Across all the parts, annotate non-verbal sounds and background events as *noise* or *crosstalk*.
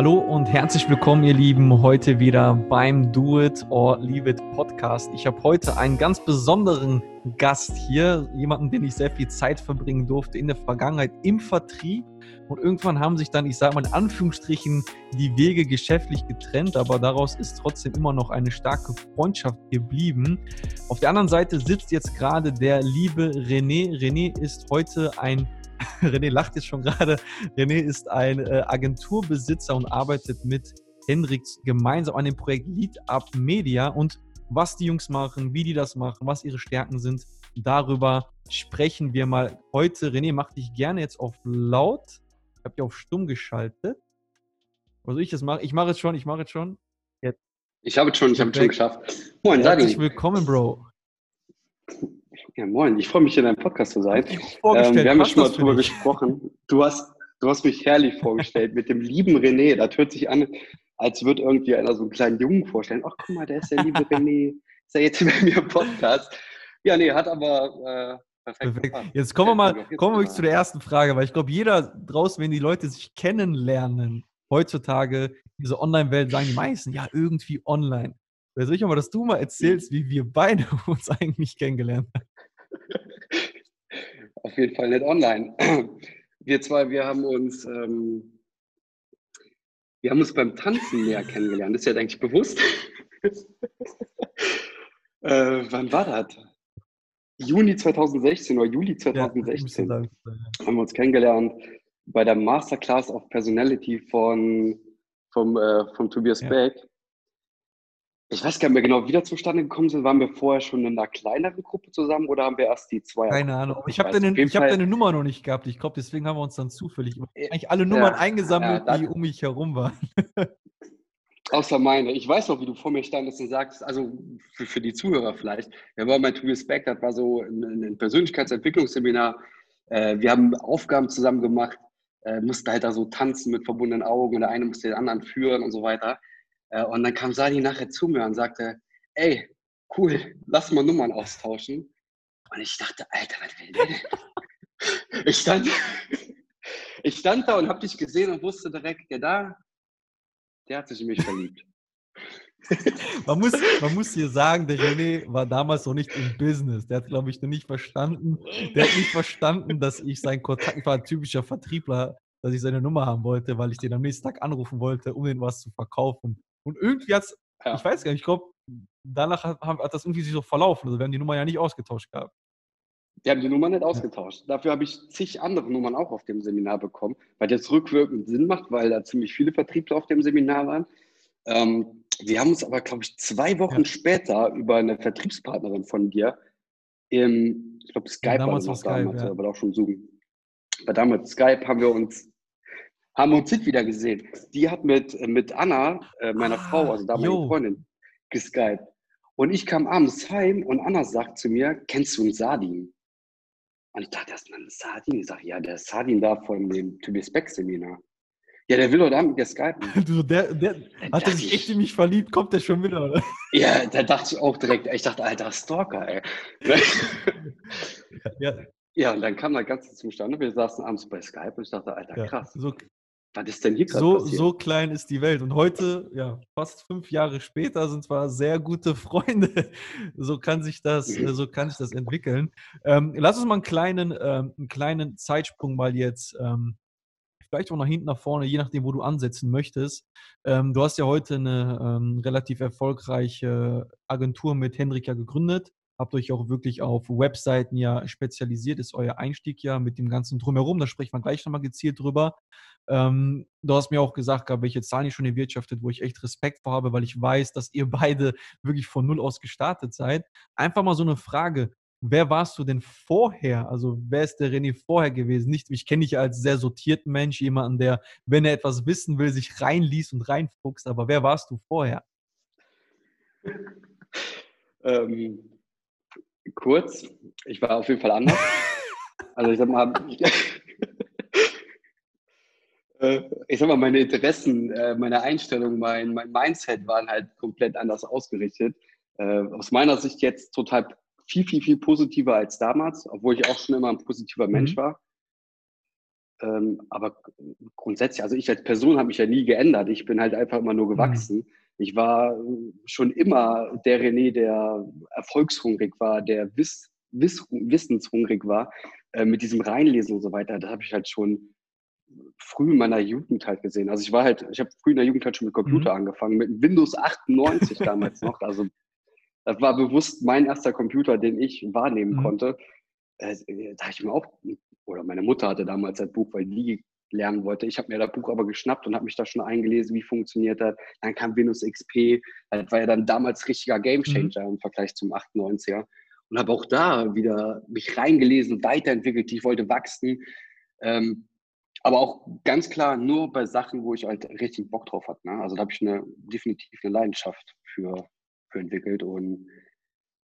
Hallo und herzlich willkommen, ihr Lieben, heute wieder beim Do It or Leave It Podcast. Ich habe heute einen ganz besonderen Gast hier, jemanden, den ich sehr viel Zeit verbringen durfte in der Vergangenheit im Vertrieb. Und irgendwann haben sich dann, ich sage mal in Anführungsstrichen, die Wege geschäftlich getrennt, aber daraus ist trotzdem immer noch eine starke Freundschaft geblieben. Auf der anderen Seite sitzt jetzt gerade der liebe René. René ist heute ein *laughs* René lacht jetzt schon gerade. René ist ein äh, Agenturbesitzer und arbeitet mit Hendrix gemeinsam an dem Projekt Lead Up Media und was die Jungs machen, wie die das machen, was ihre Stärken sind, darüber sprechen wir mal heute. René, mach dich gerne jetzt auf laut. Ich habe dich auf stumm geschaltet. Was soll ich das machen? Ich mache es schon, ich mache es schon. Jetzt. Ich habe es schon, ich habe es schon geschafft. Moin, Herzlich willkommen, Bro. Ja, moin, ich freue mich, in deinem Podcast zu sein. Ähm, wir haben ja schon mal drüber gesprochen. Du hast, du hast mich herrlich vorgestellt mit dem lieben René. Das hört sich an, als würde irgendwie einer so einen kleinen Jungen vorstellen. Ach, guck mal, der ist der liebe *laughs* René. Ist er jetzt bei mir im Podcast? Ja, nee, hat aber. Äh, Perfekt. Perfekt. Jetzt kommen wir mal kommen wir zu der ersten Frage, weil ich glaube, jeder draußen, wenn die Leute sich kennenlernen, heutzutage, diese Online-Welt, sagen die meisten, ja, irgendwie online. Wäre sicher mal, dass du mal erzählst, wie wir beide *laughs* uns eigentlich kennengelernt haben. *laughs* Auf jeden Fall nicht online. *clears throat* Wir zwei, wir haben uns, ähm, wir haben uns beim Tanzen näher kennengelernt. ist ja eigentlich bewusst. *laughs* äh, wann war das? Juni 2016 oder Juli 2016 ja, haben wir uns kennengelernt bei der Masterclass of Personality von, vom, äh, vom Tobias ja. Beck. Ich weiß gar nicht mehr genau, wie das zustande gekommen sind. Waren wir vorher schon in einer kleineren Gruppe zusammen oder haben wir erst die zwei? Keine Ahnung. Ich, ich habe deine, hab deine Nummer noch nicht gehabt. Ich glaube, deswegen haben wir uns dann zufällig eigentlich alle Nummern ja, eingesammelt, ja, die um mich herum waren. *laughs* Außer meine. Ich weiß noch, wie du vor mir standest und sagst, also für, für die Zuhörer vielleicht, wir waren bei To Respect, das war so ein, ein Persönlichkeitsentwicklungsseminar. Äh, wir haben Aufgaben zusammen gemacht, äh, mussten halt da so tanzen mit verbundenen Augen und der eine musste den anderen führen und so weiter. Äh, und dann kam Sadi nachher zu mir und sagte, ey, cool, lass mal Nummern austauschen. Und ich dachte, Alter, was will der *laughs* Ich stand, *laughs* ich stand da und habe dich gesehen und wusste direkt, der da, der hat sich in mich verliebt. *laughs* man, muss, man muss hier sagen, der René war damals noch nicht im Business. Der hat, glaube ich, noch nicht verstanden. Der hat nicht verstanden, dass ich sein Kontakt, ich war ein typischer Vertriebler, dass ich seine Nummer haben wollte, weil ich den am nächsten Tag anrufen wollte, um ihn was zu verkaufen. Und irgendwie hat es, ja. ich weiß gar nicht, ich glaube, danach hat, hat, das irgendwie sich so verlaufen. Also wir haben die Nummer ja nicht ausgetauscht gehabt. Wir haben die Nummer nicht ausgetauscht. Ja. Dafür habe ich zig andere Nummern auch auf dem Seminar bekommen, weil das rückwirkend Sinn macht, weil da ziemlich viele Vertriebler auf dem Seminar waren. Ähm, wir haben uns aber, glaube ich, zwei Wochen ja. später über eine Vertriebspartnerin von dir im, ich glaube, Skype ja, damals war das damals, ja. aber auch schon Zoom. Bei damals Skype haben wir uns haben uns nicht wieder gesehen. Die hat mit, mit Anna, äh, meiner ah, Frau, also da meine Freundin, geskypt. Und ich kam abends heim und Anna sagt zu mir, kennst du einen Sardin? Und ich dachte erst mal, einen Sardin? Ich sage, ja, der Sardin da von dem Tobias Beck Seminar. Ja, der will heute Abend mit dir skypen. *laughs* du, der, der hat er sich echt in mich verliebt, kommt der schon wieder, oder? Ja, da dachte ich auch direkt, ich dachte, alter Stalker, ey. *laughs* ja. ja, und dann kam das Ganze zustande. Wir saßen abends bei Skype und ich dachte, alter, krass. Ja, so, was ist denn hier gerade so, passiert? So klein ist die Welt. Und heute, ja, fast fünf Jahre später, sind zwar sehr gute *laughs* Freunde. So kann sich das, mhm. so kann sich das entwickeln. Ähm, lass uns mal einen kleinen, ähm, einen kleinen Zeitsprung mal jetzt, ähm, vielleicht auch nach hinten, nach vorne, je nachdem, wo du ansetzen möchtest. Ähm, du hast ja heute eine ähm, relativ erfolgreiche Agentur mit Hendrika gegründet habt euch auch wirklich auf Webseiten ja spezialisiert, ist euer Einstieg ja mit dem ganzen Drumherum, da sprechen wir gleich nochmal gezielt drüber. Ähm, du hast mir auch gesagt, welche Zahlen ihr schon erwirtschaftet, wo ich echt Respekt vor habe, weil ich weiß, dass ihr *laughs* beide wirklich von Null aus gestartet seid. Einfach mal so eine Frage. Wer warst du denn vorher? Also, wer ist der René vorher gewesen? Nicht, ich kenne dich als sehr sortierten Mensch, jemanden, der, wenn er etwas wissen will, sich reinliest und reinfuchst. Aber wer warst du vorher? Ähm, kurz, ich war auf jeden Fall anders. *laughs* also, ich sag mal, ich sag mal, meine Interessen, äh, meine Einstellung, mein, mein Mindset waren halt komplett anders ausgerichtet. Äh, aus meiner Sicht jetzt total viel, viel, viel positiver als damals, obwohl ich auch schon immer ein positiver Mensch mhm. war. Ähm, aber grundsätzlich, also ich als Person habe mich ja nie geändert. Ich bin halt einfach immer nur mhm. gewachsen. Ich war schon immer der René, der erfolgshungrig war, der wiss, wiss, wissenshungrig war, äh, mit diesem Reinlesen und so weiter. Das habe ich halt schon früh in meiner Jugend halt gesehen. Also ich war halt, ich habe früh in der Jugend halt schon mit Computer mhm. angefangen, mit Windows 98 *laughs* damals noch. Also das war bewusst mein erster Computer, den ich wahrnehmen mhm. konnte. Äh, da habe ich mir auch, oder meine Mutter hatte damals das Buch, weil die lernen wollte. Ich habe mir das Buch aber geschnappt und habe mich da schon eingelesen, wie funktioniert das. Dann kam Windows XP, das war ja dann damals richtiger Gamechanger mhm. im Vergleich zum 98er. Und habe auch da wieder mich reingelesen, weiterentwickelt. Ich wollte wachsen. Ähm, aber auch ganz klar nur bei Sachen, wo ich halt richtig Bock drauf hatte. Ne? Also da habe ich eine, definitiv eine Leidenschaft für, für entwickelt. Und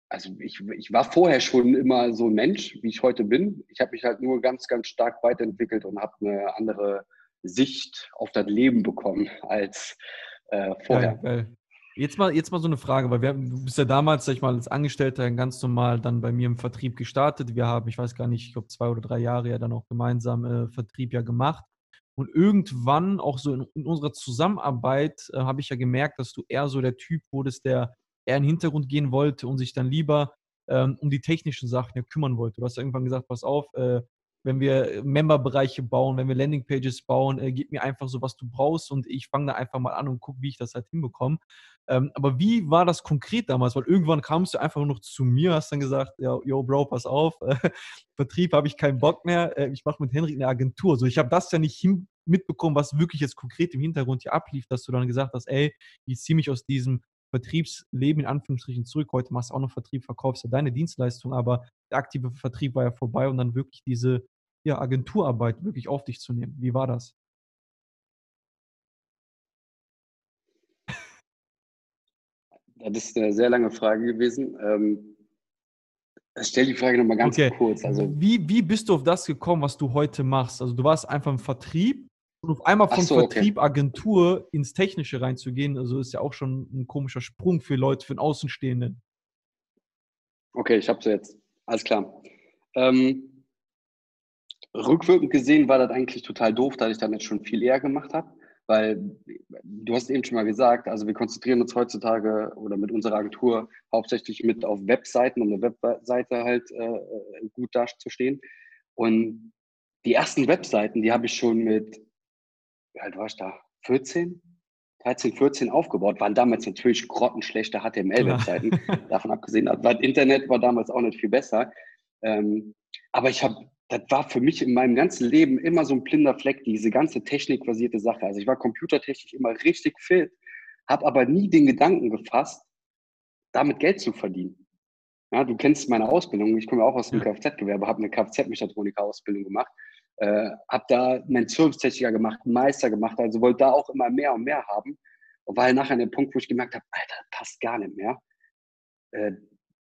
also ich, ich war vorher schon immer so ein Mensch, wie ich heute bin. Ich habe mich halt nur ganz, ganz stark weiterentwickelt und habe eine andere Sicht auf das Leben bekommen als äh, vorher. Geil, geil. Jetzt mal, jetzt mal so eine Frage, weil wir, du bist ja damals, sag ich mal, als Angestellter ganz normal dann bei mir im Vertrieb gestartet. Wir haben, ich weiß gar nicht, ich glaube zwei oder drei Jahre ja dann auch gemeinsam äh, Vertrieb ja gemacht. Und irgendwann, auch so in, in unserer Zusammenarbeit, äh, habe ich ja gemerkt, dass du eher so der Typ wurdest, der eher in den Hintergrund gehen wollte und sich dann lieber ähm, um die technischen Sachen ja kümmern wollte. Du hast ja irgendwann gesagt, pass auf, äh, wenn wir Memberbereiche bauen, wenn wir Landingpages bauen, äh, gib mir einfach so, was du brauchst und ich fange da einfach mal an und gucke, wie ich das halt hinbekomme. Ähm, aber wie war das konkret damals? Weil irgendwann kamst du einfach nur noch zu mir, hast dann gesagt, ja, yo, Bro, pass auf, äh, *laughs* Vertrieb habe ich keinen Bock mehr, äh, ich mache mit Henrik eine Agentur. So, ich habe das ja nicht hin mitbekommen, was wirklich jetzt konkret im Hintergrund hier ablief, dass du dann gesagt hast, ey, ich ziehe mich aus diesem Vertriebsleben in Anführungsstrichen zurück. Heute machst du auch noch Vertrieb, verkaufst ja deine Dienstleistung, aber der aktive Vertrieb war ja vorbei und dann wirklich diese ja, Agenturarbeit wirklich auf dich zu nehmen. Wie war das? Das ist eine sehr lange Frage gewesen. Ähm, stell die Frage nochmal ganz okay. kurz. Also, wie, wie bist du auf das gekommen, was du heute machst? Also du warst einfach im Vertrieb und auf einmal von so, Vertrieb, okay. Agentur ins Technische reinzugehen, also ist ja auch schon ein komischer Sprung für Leute, für einen Außenstehenden. Okay, ich habe es jetzt. Alles klar. Ähm, rückwirkend gesehen war das eigentlich total doof, da ich dann jetzt schon viel eher gemacht habe, weil du hast eben schon mal gesagt, also wir konzentrieren uns heutzutage oder mit unserer Agentur hauptsächlich mit auf Webseiten, um eine Webseite halt äh, gut dazustehen. Und die ersten Webseiten, die habe ich schon mit wie alt war ich da? 14? 13, 14 aufgebaut, waren damals natürlich grottenschlechte HTML-Webseiten. *laughs* Davon abgesehen, das Internet war damals auch nicht viel besser. Ähm, aber ich habe, das war für mich in meinem ganzen Leben immer so ein blinder Fleck, diese ganze technikbasierte Sache. Also ich war computertechnisch immer richtig fit, habe aber nie den Gedanken gefasst, damit Geld zu verdienen. Ja, du kennst meine Ausbildung, ich komme auch aus dem Kfz-Gewerbe, habe eine Kfz-Mechatroniker-Ausbildung gemacht äh, habe da meinen Servicetechniker gemacht, Meister gemacht, also wollte da auch immer mehr und mehr haben. Und war halt nachher an dem Punkt, wo ich gemerkt habe, Alter, das passt gar nicht mehr. Äh,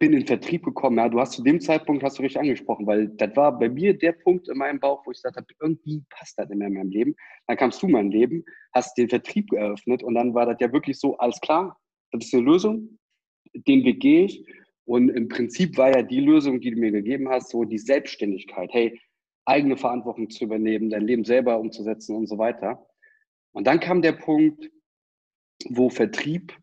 bin in den Vertrieb gekommen, ja, du hast zu dem Zeitpunkt, hast du richtig angesprochen, weil das war bei mir der Punkt in meinem Bauch, wo ich gesagt habe, irgendwie passt das nicht mehr in meinem Leben. Dann kamst du in mein Leben, hast den Vertrieb geöffnet und dann war das ja wirklich so, alles klar, das ist eine Lösung, den Weg gehe ich. Und im Prinzip war ja die Lösung, die du mir gegeben hast, so die Selbstständigkeit. Hey, eigene Verantwortung zu übernehmen, dein Leben selber umzusetzen und so weiter. Und dann kam der Punkt, wo Vertrieb,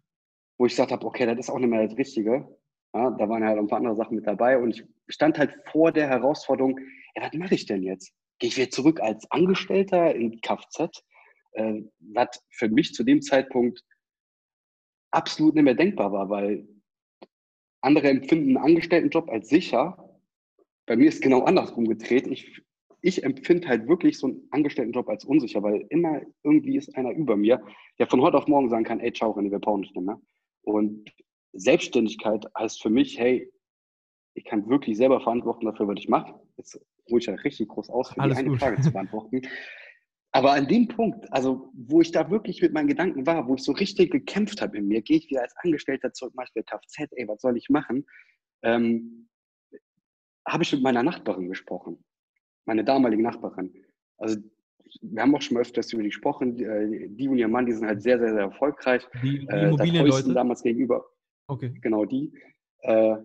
wo ich gesagt habe, okay, das ist auch nicht mehr das Richtige. Ja, da waren halt ein paar andere Sachen mit dabei und ich stand halt vor der Herausforderung, ja, was mache ich denn jetzt? Gehe ich wieder zurück als Angestellter in Kfz? Äh, was für mich zu dem Zeitpunkt absolut nicht mehr denkbar war, weil andere empfinden einen Angestelltenjob als sicher. Bei mir ist genau andersrum gedreht. Ich ich empfinde halt wirklich so einen Angestelltenjob als unsicher, weil immer irgendwie ist einer über mir, der von heute auf morgen sagen kann, ey, ciao, René, wir brauchen nicht mehr. Und Selbstständigkeit heißt für mich, hey, ich kann wirklich selber verantworten dafür, was ich mache. Jetzt ich ja richtig groß aus, für Alles die eine gut. Frage zu *laughs* beantworten. Aber an dem Punkt, also wo ich da wirklich mit meinen Gedanken war, wo ich so richtig gekämpft habe in mir, gehe ich wieder als Angestellter zurück, mache ich wieder Kfz, ey, was soll ich machen? Ähm, habe ich mit meiner Nachbarin gesprochen meine damalige Nachbarin. Also wir haben auch schon mal öfters über die gesprochen. Die, äh, die und ihr Mann, die sind halt sehr, sehr, sehr erfolgreich. Die, die äh, Immobilienleute? damals gegenüber. Okay. Genau die. Äh,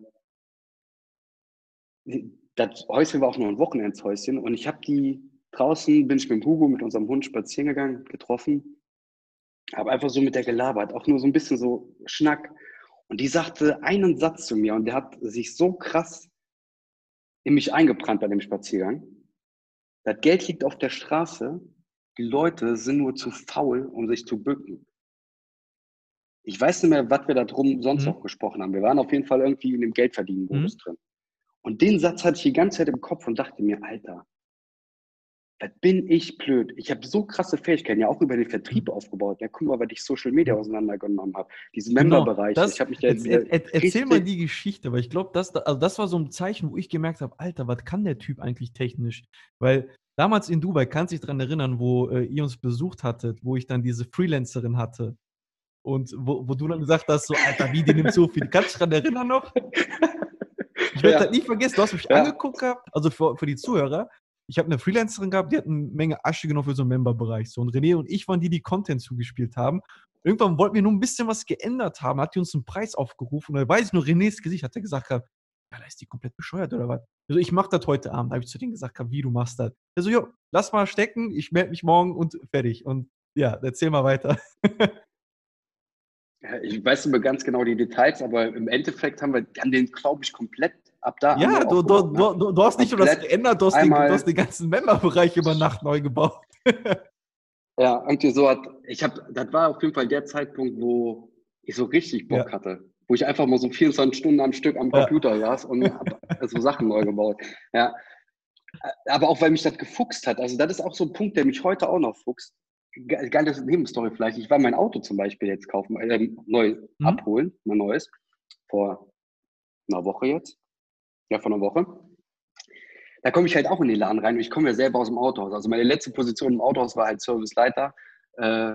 das Häuschen war auch nur ein Wochenendshäuschen und ich habe die draußen bin ich mit dem Hugo, mit unserem Hund spazieren gegangen, getroffen, habe einfach so mit der gelabert, auch nur so ein bisschen so Schnack. Und die sagte einen Satz zu mir und der hat sich so krass in mich eingebrannt bei dem Spaziergang. Das Geld liegt auf der Straße, die Leute sind nur zu faul, um sich zu bücken. Ich weiß nicht mehr, was wir da drum sonst mhm. noch gesprochen haben. Wir waren auf jeden Fall irgendwie in dem Geldverdienen-Modus mhm. drin. Und den Satz hatte ich die ganze Zeit im Kopf und dachte mir, Alter, was bin ich blöd. Ich habe so krasse Fähigkeiten, ja auch über den Vertrieb mhm. aufgebaut. Ja, guck mal, was ich Social Media auseinandergenommen habe. Diesen genau, Member-Bereich. Ich habe mich da jetzt, er, er, Erzähl mal die Geschichte, weil ich glaube, das, also das war so ein Zeichen, wo ich gemerkt habe, Alter, was kann der Typ eigentlich technisch? Weil damals in Dubai, kannst du dich daran erinnern, wo äh, ihr uns besucht hattet, wo ich dann diese Freelancerin hatte. Und wo, wo du dann gesagt hast, so, Alter, wie, die nimmt so viel. Kannst du dich daran erinnern noch? Ich werde ja. das nie vergessen. Du hast mich ja. angeguckt gehabt, also für, für die Zuhörer. Ich habe eine Freelancerin gehabt, die hat eine Menge Asche genommen für so einen Member-Bereich. So, und René und ich waren die, die Content zugespielt haben. Irgendwann wollten wir nur ein bisschen was geändert haben, hat die uns einen Preis aufgerufen. Und da weiß ich nur, Renés Gesicht hat er gesagt, ja, da ist die komplett bescheuert oder was? Also ich mache das heute Abend. Da habe ich zu denen gesagt, wie du machst das. Also, jo, lass mal stecken, ich melde mich morgen und fertig. Und ja, erzähl mal weiter. *laughs* Ich weiß nicht mehr ganz genau die Details, aber im Endeffekt haben wir an den, glaube ich, komplett ab da. Ja, du, du, ne? du, du, hast nicht nur das geändert, du hast, den, du hast den ganzen Memberbereich über Nacht neu gebaut. *laughs* ja, irgendwie so hat, ich habe, das war auf jeden Fall der Zeitpunkt, wo ich so richtig Bock ja. hatte. Wo ich einfach mal so 24 Stunden am Stück am Computer ja. saß und *laughs* so Sachen neu gebaut. Ja. Aber auch weil mich das gefuchst hat. Also, das ist auch so ein Punkt, der mich heute auch noch fuchst. Geile Nebenstory vielleicht. Ich war mein Auto zum Beispiel jetzt kaufen, äh, neu mhm. abholen, mein neues, vor einer Woche jetzt ja, von einer Woche. Da komme ich halt auch in den Laden rein und ich komme ja selber aus dem Autohaus. Also meine letzte Position im Autohaus war halt Serviceleiter äh,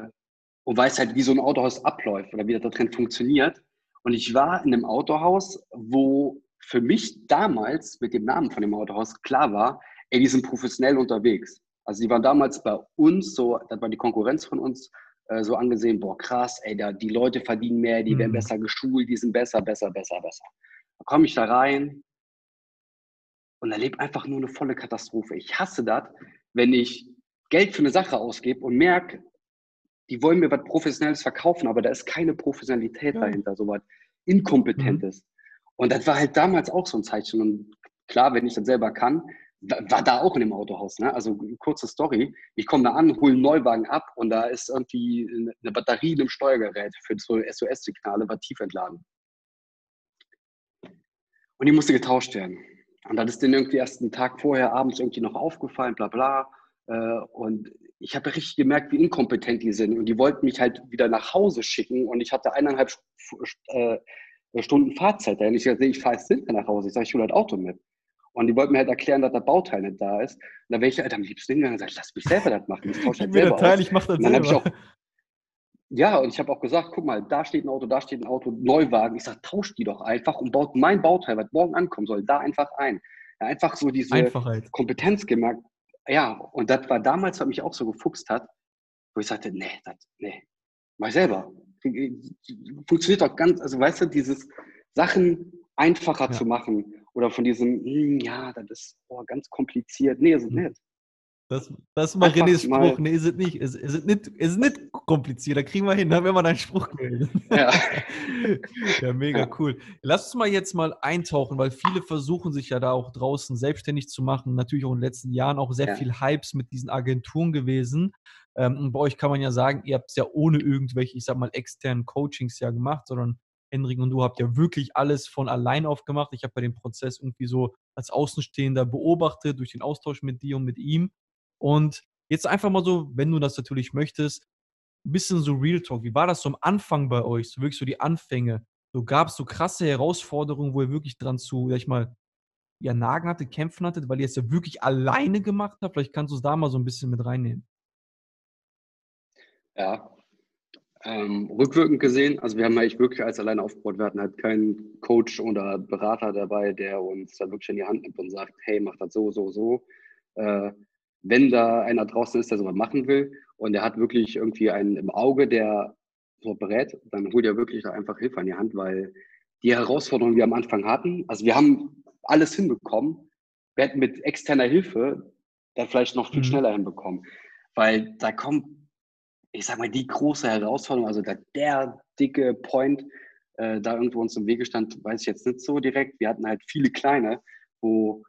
und weiß halt, wie so ein Autohaus abläuft oder wie das da drin funktioniert. Und ich war in einem Autohaus, wo für mich damals mit dem Namen von dem Autohaus klar war, ey, die sind professionell unterwegs. Also die waren damals bei uns so, das war die Konkurrenz von uns, äh, so angesehen, boah, krass, ey, da, die Leute verdienen mehr, die mhm. werden besser geschult, die sind besser, besser, besser, besser. Da komme ich da rein, und erlebe einfach nur eine volle Katastrophe. Ich hasse das, wenn ich Geld für eine Sache ausgebe und merke, die wollen mir was Professionelles verkaufen, aber da ist keine Professionalität ja. dahinter, so was Inkompetentes. Mhm. Und das war halt damals auch so ein Zeichen. Und klar, wenn ich das selber kann, war da auch in dem Autohaus. Ne? Also kurze Story. Ich komme da an, hole einen Neuwagen ab und da ist irgendwie eine Batterie in einem Steuergerät für so SOS-Signale, war tief entladen. Und die musste getauscht werden. Und dann ist denen irgendwie erst einen Tag vorher abends irgendwie noch aufgefallen, bla bla. Äh, und ich habe richtig gemerkt, wie inkompetent die sind. Und die wollten mich halt wieder nach Hause schicken. Und ich hatte eineinhalb äh, Stunden Fahrzeit. Und ich sagte, ich fahre jetzt nach Hause. Ich sage, ich hole das Auto mit. Und die wollten mir halt erklären, dass der Bauteil nicht da ist. Und da wäre ich halt am liebsten hingegangen und gesagt, lass mich selber das machen. Ich tausche halt selber Teil, aus. Ich mache das selber. Ja, und ich habe auch gesagt, guck mal, da steht ein Auto, da steht ein Auto, Neuwagen. Ich sage, tausch die doch einfach und baut mein Bauteil, was morgen ankommen soll, da einfach ein. Ja, einfach so diese Einfachheit. Kompetenz gemerkt. Ja, und das war damals, was mich auch so gefuchst hat, wo ich sagte, nee, das, nee, mach ich selber. Funktioniert doch ganz, also weißt du, dieses Sachen einfacher ja. zu machen oder von diesem, hm, ja, das ist oh, ganz kompliziert. Nee, ist es mhm. nicht. Das, das ist mal Renés Spruch. Nee, ist es nicht. Es, ist nicht. Es ist nicht kompliziert. Da kriegen wir hin. Da haben wir mal deinen Spruch gemeldet. Ja. *laughs* ja, mega ja. cool. Lass uns mal jetzt mal eintauchen, weil viele versuchen sich ja da auch draußen selbstständig zu machen. Natürlich auch in den letzten Jahren auch sehr ja. viel Hypes mit diesen Agenturen gewesen. Ähm, bei euch kann man ja sagen, ihr habt es ja ohne irgendwelche, ich sag mal, externen Coachings ja gemacht, sondern Henrik und du habt ja wirklich alles von allein auf gemacht. Ich habe bei dem Prozess irgendwie so als Außenstehender beobachtet durch den Austausch mit dir und mit ihm. Und jetzt einfach mal so, wenn du das natürlich möchtest, ein bisschen so Real Talk. Wie war das so am Anfang bei euch? So wirklich so die Anfänge. So gab es so krasse Herausforderungen, wo ihr wirklich dran zu, sag ich mal, ja, nagen hattet, kämpfen hattet, weil ihr es ja wirklich alleine gemacht habt. Vielleicht kannst du es da mal so ein bisschen mit reinnehmen. Ja, ähm, rückwirkend gesehen, also wir haben eigentlich wirklich als alleine aufgebaut. Wir hatten halt keinen Coach oder Berater dabei, der uns da wirklich in die Hand nimmt und sagt, hey, mach das so, so, so. Äh, wenn da einer draußen ist, der sowas machen will und der hat wirklich irgendwie einen im Auge, der so berät, dann holt er wirklich da einfach Hilfe an die Hand, weil die Herausforderungen, die wir am Anfang hatten, also wir haben alles hinbekommen. Wir hätten mit externer Hilfe der vielleicht noch viel mhm. schneller hinbekommen. Weil da kommt, ich sag mal, die große Herausforderung, also der, der dicke Point, äh, da irgendwo uns im Wege stand, weiß ich jetzt nicht so direkt. Wir hatten halt viele kleine, wo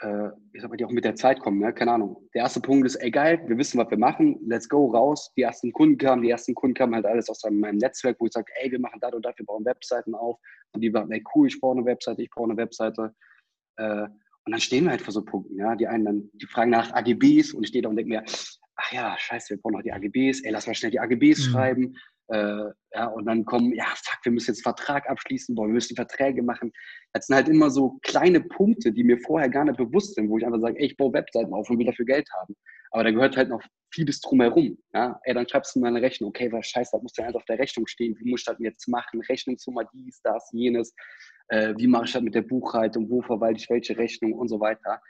äh, ich sag mal, die auch mit der Zeit kommen, ne? keine Ahnung. Der erste Punkt ist, ey geil, wir wissen, was wir machen, let's go, raus. Die ersten Kunden kamen, die ersten Kunden kamen halt alles aus meinem Netzwerk, wo ich sage, ey, wir machen das und das, wir bauen Webseiten auf. Und die waren, ey cool, ich brauche eine Webseite, ich brauche eine Webseite. Äh, und dann stehen wir halt vor so Punkten, ja. Die einen dann, die fragen nach AGBs und ich stehe da und denke mir, ach ja, scheiße, wir brauchen noch die AGBs, ey, lass mal schnell die AGBs mhm. schreiben. Äh, ja, und dann kommen, ja, fuck, wir müssen jetzt einen Vertrag abschließen, boah, wir müssen Verträge machen. Das sind halt immer so kleine Punkte, die mir vorher gar nicht bewusst sind, wo ich einfach sage, ey, ich baue Webseiten auf und will dafür Geld haben. Aber da gehört halt noch vieles drumherum. Ja? Ey, dann schreibst du mal eine Rechnung, okay, was scheiße, das muss ja halt auf der Rechnung stehen, wie muss ich das jetzt machen? Rechnungsnummer, dies, das, jenes. Äh, wie mache ich das mit der Buchhaltung? Wo verwalte ich welche Rechnung und so weiter?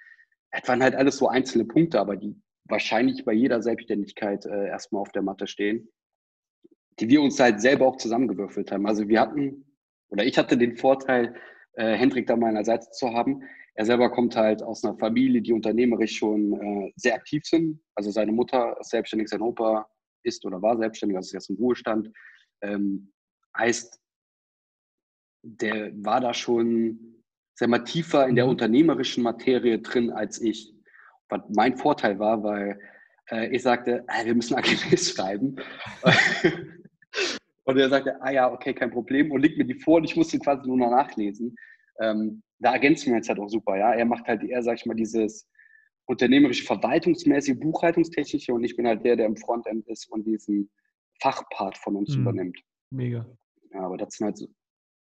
Das waren halt alles so einzelne Punkte, aber die wahrscheinlich bei jeder Selbstständigkeit äh, erstmal auf der Matte stehen die wir uns halt selber auch zusammengewürfelt haben. Also wir hatten, oder ich hatte den Vorteil, äh, Hendrik da meiner Seite zu haben. Er selber kommt halt aus einer Familie, die unternehmerisch schon äh, sehr aktiv sind. Also seine Mutter ist selbstständig, sein Opa ist oder war selbstständig, also ist jetzt im Ruhestand. Ähm, heißt, der war da schon sehr mal tiefer in der mhm. unternehmerischen Materie drin als ich. Was mein Vorteil war, weil äh, ich sagte, äh, wir müssen AGBs *laughs* schreiben. *laughs* Und er sagte, ah ja, okay, kein Problem und legt mir die vor und ich musste quasi nur noch nachlesen. Ähm, da ergänzen wir uns halt auch super, ja. Er macht halt eher, sag ich mal, dieses unternehmerische, verwaltungsmäßige, buchhaltungstechnische und ich bin halt der, der im Frontend ist und diesen Fachpart von uns mhm. übernimmt. Mega. Ja, aber das sind halt so,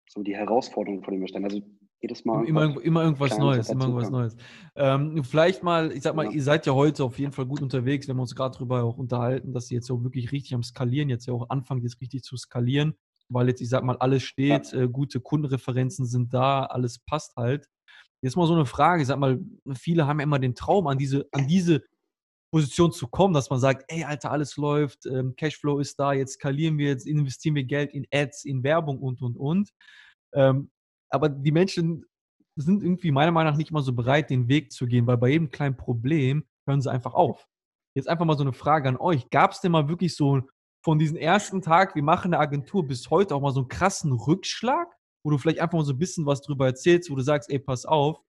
so die Herausforderungen, vor denen wir stehen. Also jedes Mal. Immer, immer irgendwas Neues, immer irgendwas Neues. Ähm, vielleicht mal, ich sag mal, ja. ihr seid ja heute auf jeden Fall gut unterwegs. Wir haben uns gerade darüber auch unterhalten, dass ihr jetzt auch wirklich richtig am Skalieren, jetzt ja auch anfangt, jetzt richtig zu skalieren, weil jetzt, ich sag mal, alles steht, ja. äh, gute Kundenreferenzen sind da, alles passt halt. Jetzt mal so eine Frage, ich sag mal, viele haben ja immer den Traum, an diese, an diese Position zu kommen, dass man sagt, ey, Alter, alles läuft, ähm, Cashflow ist da, jetzt skalieren wir, jetzt investieren wir Geld in Ads, in Werbung und, und, und. Ähm, aber die Menschen sind irgendwie meiner Meinung nach nicht immer so bereit, den Weg zu gehen, weil bei jedem kleinen Problem hören sie einfach auf. Jetzt einfach mal so eine Frage an euch. Gab es denn mal wirklich so von diesem ersten Tag, wir machen eine Agentur bis heute auch mal so einen krassen Rückschlag, wo du vielleicht einfach mal so ein bisschen was drüber erzählst, wo du sagst, ey, pass auf,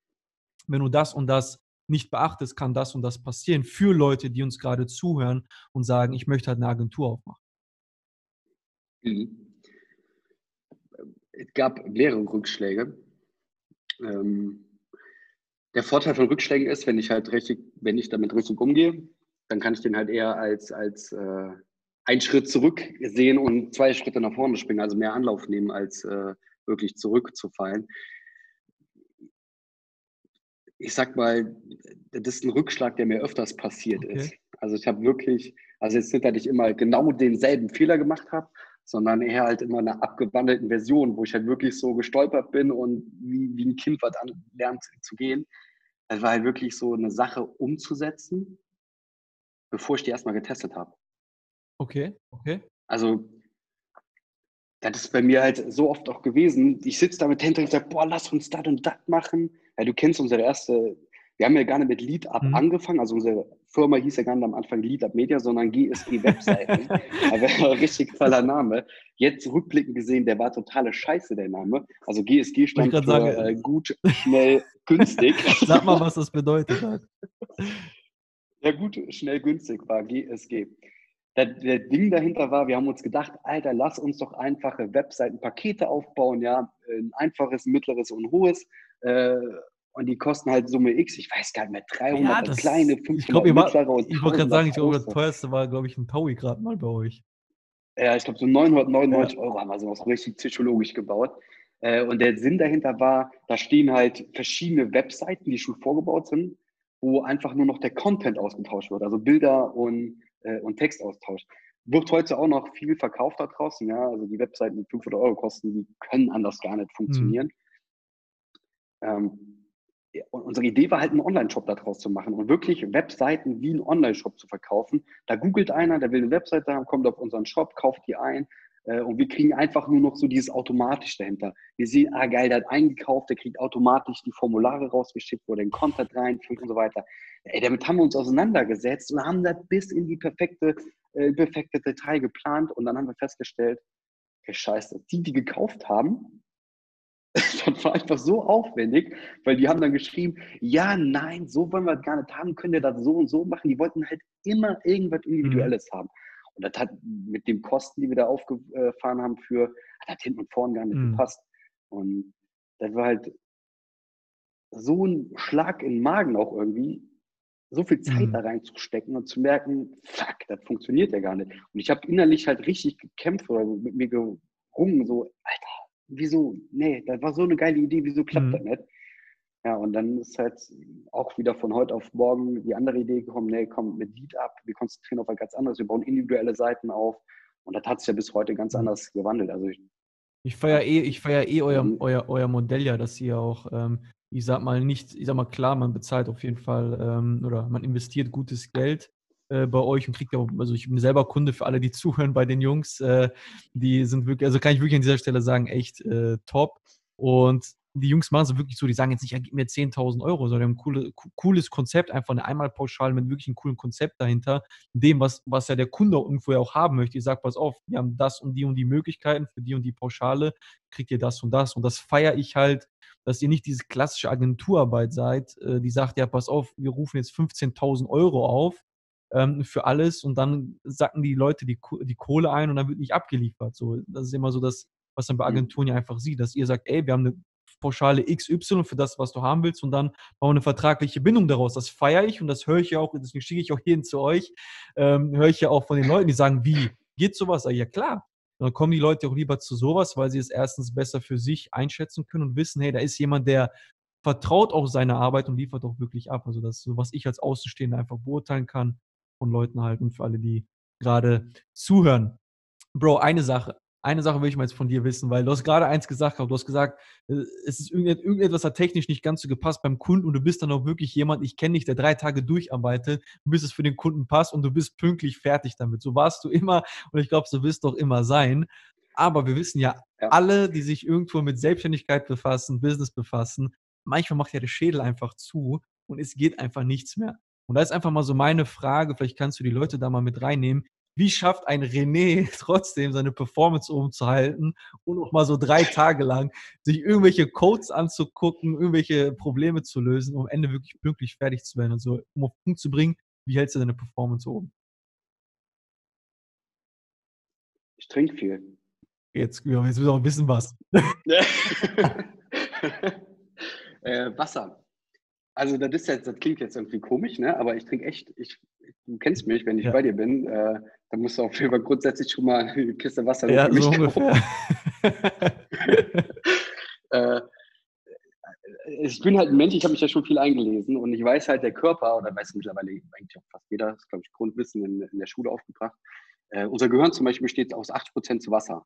wenn du das und das nicht beachtest, kann das und das passieren für Leute, die uns gerade zuhören und sagen, ich möchte halt eine Agentur aufmachen. Mhm es gab mehrere Rückschläge. Ähm, der Vorteil von Rückschlägen ist, wenn ich halt richtig, wenn ich damit richtig umgehe, dann kann ich den halt eher als, als äh, einen Schritt zurück sehen und zwei Schritte nach vorne springen, also mehr Anlauf nehmen, als äh, wirklich zurückzufallen. Ich sag mal, das ist ein Rückschlag, der mir öfters passiert okay. ist. Also ich habe wirklich, also jetzt nicht, dass ich immer genau denselben Fehler gemacht habe, sondern eher halt immer einer abgewandelten Version, wo ich halt wirklich so gestolpert bin und wie, wie ein Kind was lernt zu gehen. Das war halt wirklich so eine Sache umzusetzen, bevor ich die erstmal getestet habe. Okay, okay. Also, das ist bei mir halt so oft auch gewesen. Ich sitze da mit Hendrik und sage, boah, lass uns das und das machen. Ja, du kennst unsere erste wir haben ja gar nicht mit Lead Up mhm. angefangen. Also unsere Firma hieß ja gar nicht am Anfang Lead Up Media, sondern GSG Webseiten. *laughs* ein richtig toller Name. Jetzt rückblickend gesehen, der war totale Scheiße, der Name. Also GSG stand für sagen, äh, gut, schnell, günstig. *laughs* Sag mal, was das bedeutet hat. Ja, gut, schnell, günstig war GSG. Der, der, Ding dahinter war, wir haben uns gedacht, Alter, lass uns doch einfache Webseitenpakete aufbauen, ja, ein einfaches, mittleres und hohes. Äh, und die kosten halt Summe X, ich weiß gar nicht mehr, 300 ja, das, kleine, 500 ich glaub, Ich wollte gerade sagen, ich glaube, das teuerste war, glaube ich, ein Taui gerade mal bei euch. Ja, ich glaube, so 999 ja. Euro haben wir sowas richtig psychologisch gebaut. Äh, und der Sinn dahinter war, da stehen halt verschiedene Webseiten, die schon vorgebaut sind, wo einfach nur noch der Content ausgetauscht wird, also Bilder und, äh, und Textaustausch. Wird heute auch noch viel verkauft da draußen, ja. Also die Webseiten, die 500 Euro kosten, die können anders gar nicht funktionieren. Mhm. Ähm, und unsere Idee war halt, einen Online-Shop daraus zu machen und wirklich Webseiten wie einen Online-Shop zu verkaufen. Da googelt einer, der will eine Webseite haben, kommt auf unseren Shop, kauft die ein Äh, und wir kriegen einfach nur noch so dieses automatisch dahinter. Wir sehen, ah geil, der hat eingekauft, der kriegt automatisch die Formulare rausgeschickt, wo er den Content reinfüllt und so weiter. Ey, damit haben wir uns auseinandergesetzt und haben das bis in die perfekte, äh, perfekte Detail geplant und dann haben wir festgestellt, ey, scheiße, die, die gekauft haben, *laughs* das war einfach so aufwendig, weil die haben dann geschrieben, ja, nein, so wollen wir das gar nicht haben, könnt ihr das so und so machen. Die wollten halt immer irgendwas. Individuelles mhm. haben. Und das hat mit den Kosten, die wir da aufgefahren haben, für, hat hinten und vorne gar nicht mhm. gepasst. Und das war halt so ein Schlag in den Magen auch irgendwie, so viel Zeit mhm. da reinzustecken und zu merken, fuck, das funktioniert ja gar nicht. Und ich habe innerlich halt richtig gekämpft oder mit mir gerungen, so, Alter, wieso, nee, das war so eine geile Idee, wieso klappt mhm. das nicht? Ja, und dann ist halt auch wieder von heute auf morgen die andere Idee gekommen, nee, komm, mit Lead ab, wir konzentrieren auf was ganz anderes, wir bauen individuelle Seiten auf. Und das hat sich ja bis heute ganz mhm. anders gewandelt. Also ich, ich feiere eh, ich feier eh euer, mhm. euer, euer Modell ja, dass ihr auch, ähm, ich sag mal nicht, ich sag mal klar, man bezahlt auf jeden Fall ähm, oder man investiert gutes Geld äh, bei euch und kriegt ja also ich bin selber Kunde für alle, die *laughs* zuhören bei den Jungs, äh, die sind wirklich, also kann ich wirklich an dieser Stelle sagen, echt äh, top. Und die Jungs machen es wirklich so, die sagen jetzt nicht, ja, gib mir 10.000 Euro, sondern ein coole, cooles Konzept, einfach eine Einmalpauschale mit wirklich einem coolen Konzept dahinter, dem, was, was ja der Kunde irgendwo ja auch haben möchte. Ich sage, pass auf, wir haben das und die und die Möglichkeiten, für die und die Pauschale kriegt ihr das und das. Und das feiere ich halt, dass ihr nicht diese klassische Agenturarbeit seid, äh, die sagt, ja, pass auf, wir rufen jetzt 15.000 Euro auf ähm, für alles und dann sacken die Leute die, die Kohle ein und dann wird nicht abgeliefert. So, das ist immer so das, was man bei mhm. Agenturen ja einfach sieht, dass ihr sagt, ey, wir haben eine Pauschale XY für das, was du haben willst und dann bauen wir eine vertragliche Bindung daraus. Das feiere ich und das höre ich ja auch, deswegen schicke ich auch jeden zu euch, ähm, höre ich ja auch von den Leuten, die sagen, wie, geht sowas? Ja klar. dann kommen die Leute auch lieber zu sowas, weil sie es erstens besser für sich einschätzen können und wissen, hey, da ist jemand, der vertraut auch seine Arbeit und liefert auch wirklich ab. Also das ist so, was ich als Außenstehender einfach beurteilen kann von Leuten halt und für alle, die gerade zuhören. Bro, eine Sache eine Sache will ich mal jetzt von dir wissen, weil du hast gerade eins gesagt, du hast gesagt, äh, es ist irgendetwas hat technisch nicht ganz so gepasst beim Kunden und du bist dann auch wirklich jemand, ich kenne dich, der drei Tage durcharbeitet, bis es für den Kunden passt und du bist pünktlich fertig damit. So warst du immer *laughs* und ich glaube, so wirst du auch immer sein. Aber wir wissen ja, ja, alle, die sich irgendwo mit Selbstständigkeit befassen, Business befassen, manchmal macht ja der Schädel einfach zu und es geht einfach nichts mehr. Und da ist einfach mal so meine Frage, vielleicht kannst du die Leute da mal mit reinnehmen wie schafft ein René *laughs* trotzdem seine Performance oben zu halten und auch mal so drei Tage lang sich irgendwelche Codes anzugucken, irgendwelche Probleme zu lösen, um am Ende wirklich pünktlich fertig zu werden und so, um auf den Punkt zu bringen, wie hältst du deine Performance oben? Ich trinke viel. Jetzt, ja, jetzt will auch wissen, was. *laughs* *laughs* äh, Wasser. Also das ist jetzt, das klingt jetzt irgendwie komisch, ne? Aber ich trinke echt, ich, du kennst mich, wenn ich ja. bei dir bin, äh, dann musst du auf jeden Fall grundsätzlich schon mal eine Kiste Wasser ja, so ungefähr. *laughs* äh, ich bin halt ein Mensch, ich habe mich ja schon viel eingelesen und ich weiß halt, der Körper, oder weiß mittlerweile eigentlich auch fast jeder, das ist, glaube ich, Grundwissen in, in der Schule aufgebracht, äh, unser Gehirn zum Beispiel besteht aus 80 Prozent zu Wasser.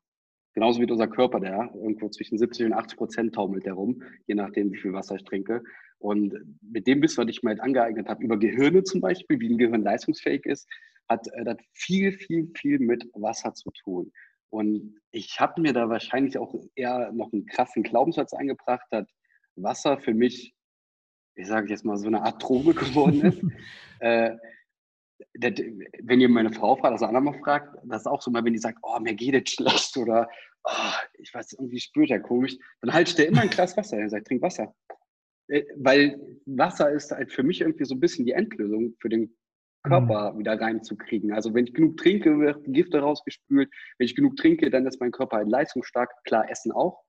Genauso wie unser Körper, der irgendwo zwischen 70 und 80 Prozent taumelt herum, je nachdem, wie viel Wasser ich trinke. Und mit dem Wissen, was ich mir halt angeeignet habe, über Gehirne zum Beispiel, wie ein Gehirn leistungsfähig ist, hat äh, das viel, viel, viel mit Wasser zu tun. Und ich habe mir da wahrscheinlich auch eher noch einen krassen Glaubenssatz eingebracht, dass Wasser für mich, ich sage jetzt mal, so eine Art Droge geworden ist. *laughs* äh, das, wenn ihr meine Frau fragt, also Anna mal fragt, das ist auch so mal, wenn die sagt, oh, mir geht es schlecht oder oh, ich weiß, irgendwie spürt er komisch, dann halte ich dir immer ein Glas Wasser und sagt, trink Wasser. Äh, weil Wasser ist halt für mich irgendwie so ein bisschen die Endlösung für den Körper mhm. wieder reinzukriegen. Also wenn ich genug trinke, wird Gifte rausgespült. Wenn ich genug trinke, dann ist mein Körper halt leistungsstark. Klar, Essen auch.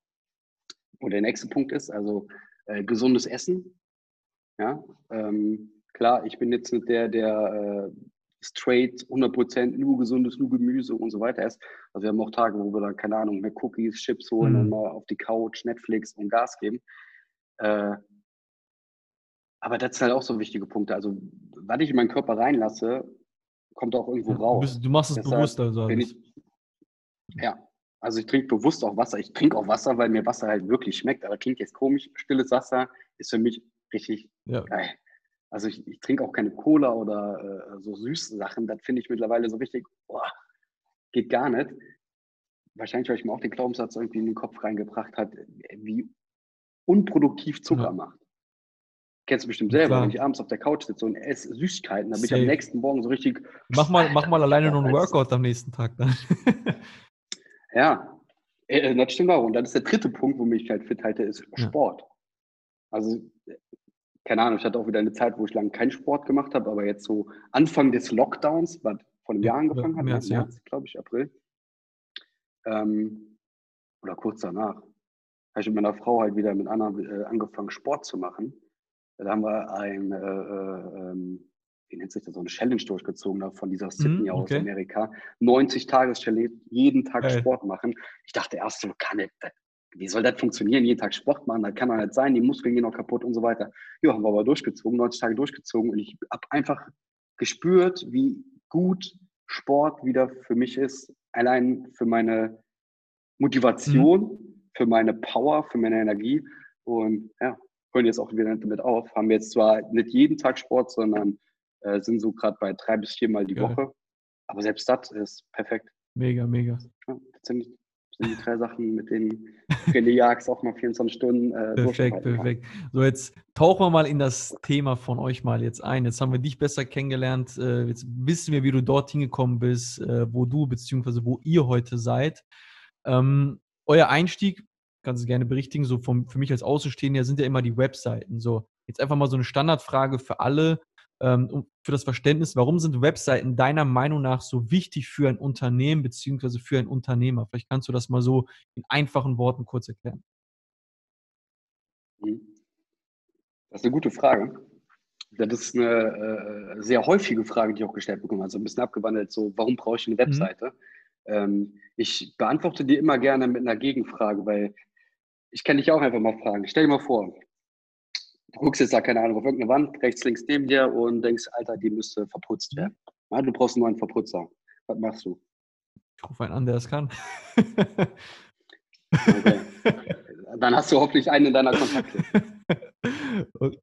Und der nächste Punkt ist also äh, gesundes Essen. Ja, ähm, klar, ich bin jetzt nicht der, der äh, straight 100% nur gesundes, nur Gemüse und so weiter ist. Also wir haben auch Tage, wo wir dann, keine Ahnung, mehr Cookies, Chips holen mhm. und mal auf die Couch, Netflix und Gas geben. Äh, aber das sind halt auch so wichtige Punkte. Also, was ich in meinen Körper reinlasse, kommt auch irgendwo raus. Du, bist, du machst es Deshalb bewusst also. Ich, ja, also ich trinke bewusst auch Wasser. Ich trinke auch Wasser, weil mir Wasser halt wirklich schmeckt. Aber klingt jetzt komisch. Stilles Wasser ist für mich richtig ja. geil. Also ich, ich trinke auch keine Cola oder äh, so süße Sachen. Das finde ich mittlerweile so richtig, boah, geht gar nicht. wahrscheinlich, weil ich mir auch den Glaubenssatz irgendwie in den Kopf reingebracht hat, wie unproduktiv Zucker ja. macht. Kennst du bestimmt selber, Klar. wenn ich abends auf der Couch sitze und esse Süßigkeiten, dann bin ich am nächsten Morgen so richtig. Mach mal, mach mal alleine nur ein Workout am nächsten Tag dann. *laughs* ja, äh, äh, das stimmt auch. Und dann ist der dritte Punkt, wo mich halt fit halte, ist Sport. Ja. Also, keine Ahnung, ich hatte auch wieder eine Zeit, wo ich lange keinen Sport gemacht habe, aber jetzt so Anfang des Lockdowns, was vor einem Jahr angefangen hat, März, März ja. glaube ich, April, ähm, oder kurz danach, habe ich mit meiner Frau halt wieder mit Anna äh, angefangen, Sport zu machen. Da haben wir ein, äh, äh, ähm, wie nennt sich das, so eine Challenge durchgezogen von dieser Sydney mm, okay. aus Amerika. 90 Tages-Challenge, jeden Tag hey. Sport machen. Ich dachte erst so, kann nicht, wie soll das funktionieren? Jeden Tag Sport machen, das kann doch nicht sein, die Muskeln gehen noch kaputt und so weiter. Ja, haben wir aber durchgezogen, 90 Tage durchgezogen und ich habe einfach gespürt, wie gut Sport wieder für mich ist, allein für meine Motivation, mhm. für meine Power, für meine Energie. Und ja, hören jetzt auch wieder damit auf. Haben jetzt zwar nicht jeden Tag Sport, sondern äh, sind so gerade bei drei bis viermal die Geil. Woche. Aber selbst das ist perfekt. Mega, mega. Ja, das sind, sind die drei Sachen, mit denen René Jags auch mal 24 Stunden äh, Perfekt, perfekt. So, jetzt tauchen wir mal in das Thema von euch mal jetzt ein. Jetzt haben wir dich besser kennengelernt. Äh, jetzt wissen wir, wie du dorthin gekommen bist, äh, wo du bzw. wo ihr heute seid. Ähm, euer Einstieg, kannst du gerne berichtigen, so vom, für mich als Außenstehender sind ja immer die Webseiten. So, jetzt einfach mal so eine Standardfrage für alle, ähm, für das Verständnis, warum sind Webseiten deiner Meinung nach so wichtig für ein Unternehmen bzw. für einen Unternehmer? Vielleicht kannst du das mal so in einfachen Worten kurz erklären. Mhm. Das ist eine gute Frage. Das ist eine äh, sehr häufige Frage, die ich auch gestellt bekomme. Also ein bisschen abgewandelt, so, warum brauche ich eine mhm. Webseite? Mhm. Ähm, ich beantworte dir immer gerne mit einer Gegenfrage, weil ich kann dich auch einfach mal fragen. Stell dir mal vor, du guckst jetzt da, keine Ahnung, auf irgendeine Wand, rechts, links neben dir und denkst, Alter, die müsste verputzt werden. Ja, du brauchst einen neuen Verputzer. Was machst du? Ich rufe einen an, der es kann. okay. *laughs* Dann hast du hoffentlich einen in deiner Kontakte. Okay.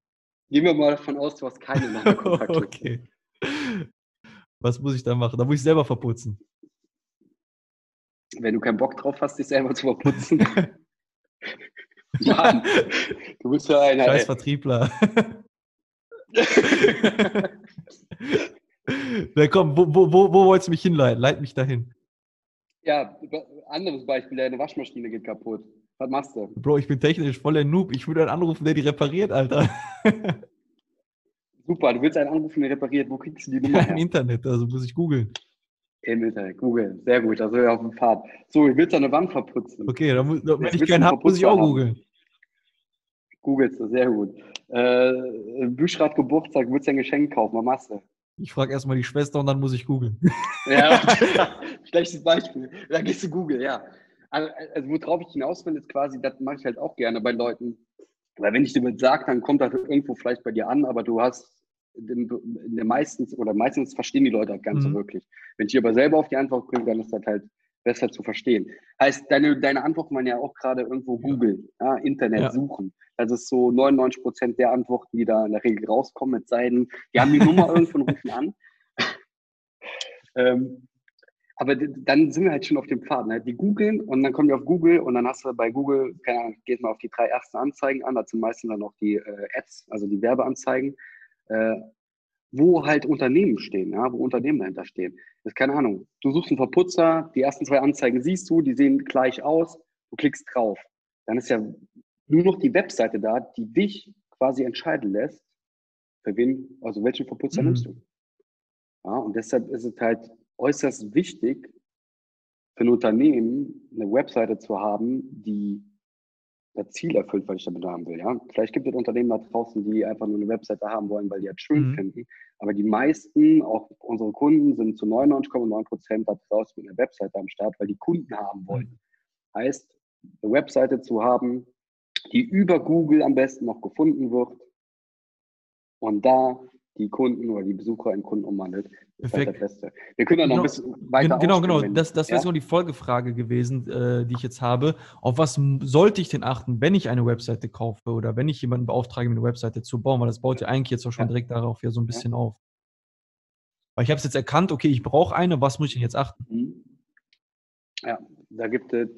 Gehen wir mal davon aus, du hast keinen in deiner Kontakte. *laughs* Okay. Was muss ich da machen? Da muss ich selber verputzen wenn du keinen Bock drauf hast, dich selber zu verputzen. *laughs* Mann, du bist ja einer. Scheiß Vertriebler. *laughs* Na komm, wo, wo, wo, wo wolltest du mich hinleiten? Leit mich dahin. Ja, anderes Beispiel, deine Waschmaschine geht kaputt. Was machst du? Bro, ich bin technisch voller Noob. Ich würde einen anrufen, der die repariert, Alter. Super, du willst einen anrufen, der repariert. Wo kriegst du die *laughs* Nummer ja, her? Im Internet, also muss ich googeln. Im Internet, googeln. Sehr gut, da wir auf dem Pfad. So, ich will deine Wand verputzen. Okay, da muss, wenn ich keinen habe, muss ich auch googeln. Googelst du, sehr gut. Äh, Büschrad Geburtstag, willst du ein Geschenk kaufen? Was machst du? Ich frage erstmal die Schwester und dann muss ich googeln. *laughs* Ja, *laughs* schlechtes Beispiel. Da gehst du googeln, ja. Also, also worauf ich hinaus will, ist quasi, das mache ich halt auch gerne bei Leuten. Weil wenn ich dir das sage, dann kommt das irgendwo vielleicht bei dir an, aber du hast in der meistens oder meistens verstehen die Leute halt ganz mhm. so wirklich. Wenn ich aber selber auf die Antwort bringe, dann ist das halt besser zu verstehen. Heißt, deine, deine Antworten waren ja auch gerade irgendwo Google, ja, Internet ja. suchen. Das ist so 99 Prozent der Antworten, die da in der Regel rauskommen, mit Seiten, die haben die Nummer irgendwo und rufen an. *laughs* ähm, aber dann sind wir halt schon auf dem Pfad. Ne? Die googeln und dann kommen wir auf Google und dann hast du bei Google, keine Ahnung, gehst mal auf die drei ersten Anzeigen an, da sind meistens dann auch die äh, Ads, also die Werbeanzeigen äh, wo halt Unternehmen stehen, ja, wo Unternehmen dahinter stehen. Das ist keine Ahnung. Du suchst einen Verputzer, die ersten zwei Anzeigen siehst du, die sehen gleich aus, du klickst drauf. Dann ist ja nur noch die Webseite da, die dich quasi entscheiden lässt, für wen, also welchen Verputzer mhm. nimmst du. Ja, und deshalb ist es halt äußerst wichtig, für ein Unternehmen eine Webseite zu haben, die Ziel erfüllt, was ich damit haben will. Ja? Vielleicht gibt es Unternehmen da draußen, die einfach nur eine Webseite haben wollen, weil die das schön mhm. finden. Aber die meisten, auch unsere Kunden, sind zu 99,9 Prozent da draußen mit einer Webseite am Start, weil die Kunden haben wollen. Mhm. Heißt, eine Webseite zu haben, die über Google am besten noch gefunden wird und da die Kunden oder die Besucher in Kunden umwandelt. Das Perfekt. Wir können ja noch genau, ein bisschen weiter Genau, genau. Das, das wäre ja? so die Folgefrage gewesen, äh, die ich jetzt habe. Auf was sollte ich denn achten, wenn ich eine Webseite kaufe oder wenn ich jemanden beauftrage, eine Webseite zu bauen? Weil das baut ja eigentlich jetzt auch schon ja. direkt darauf ja so ein bisschen ja. auf. Weil ich habe es jetzt erkannt, okay, ich brauche eine, was muss ich denn jetzt achten? Mhm. Ja, Da gibt es,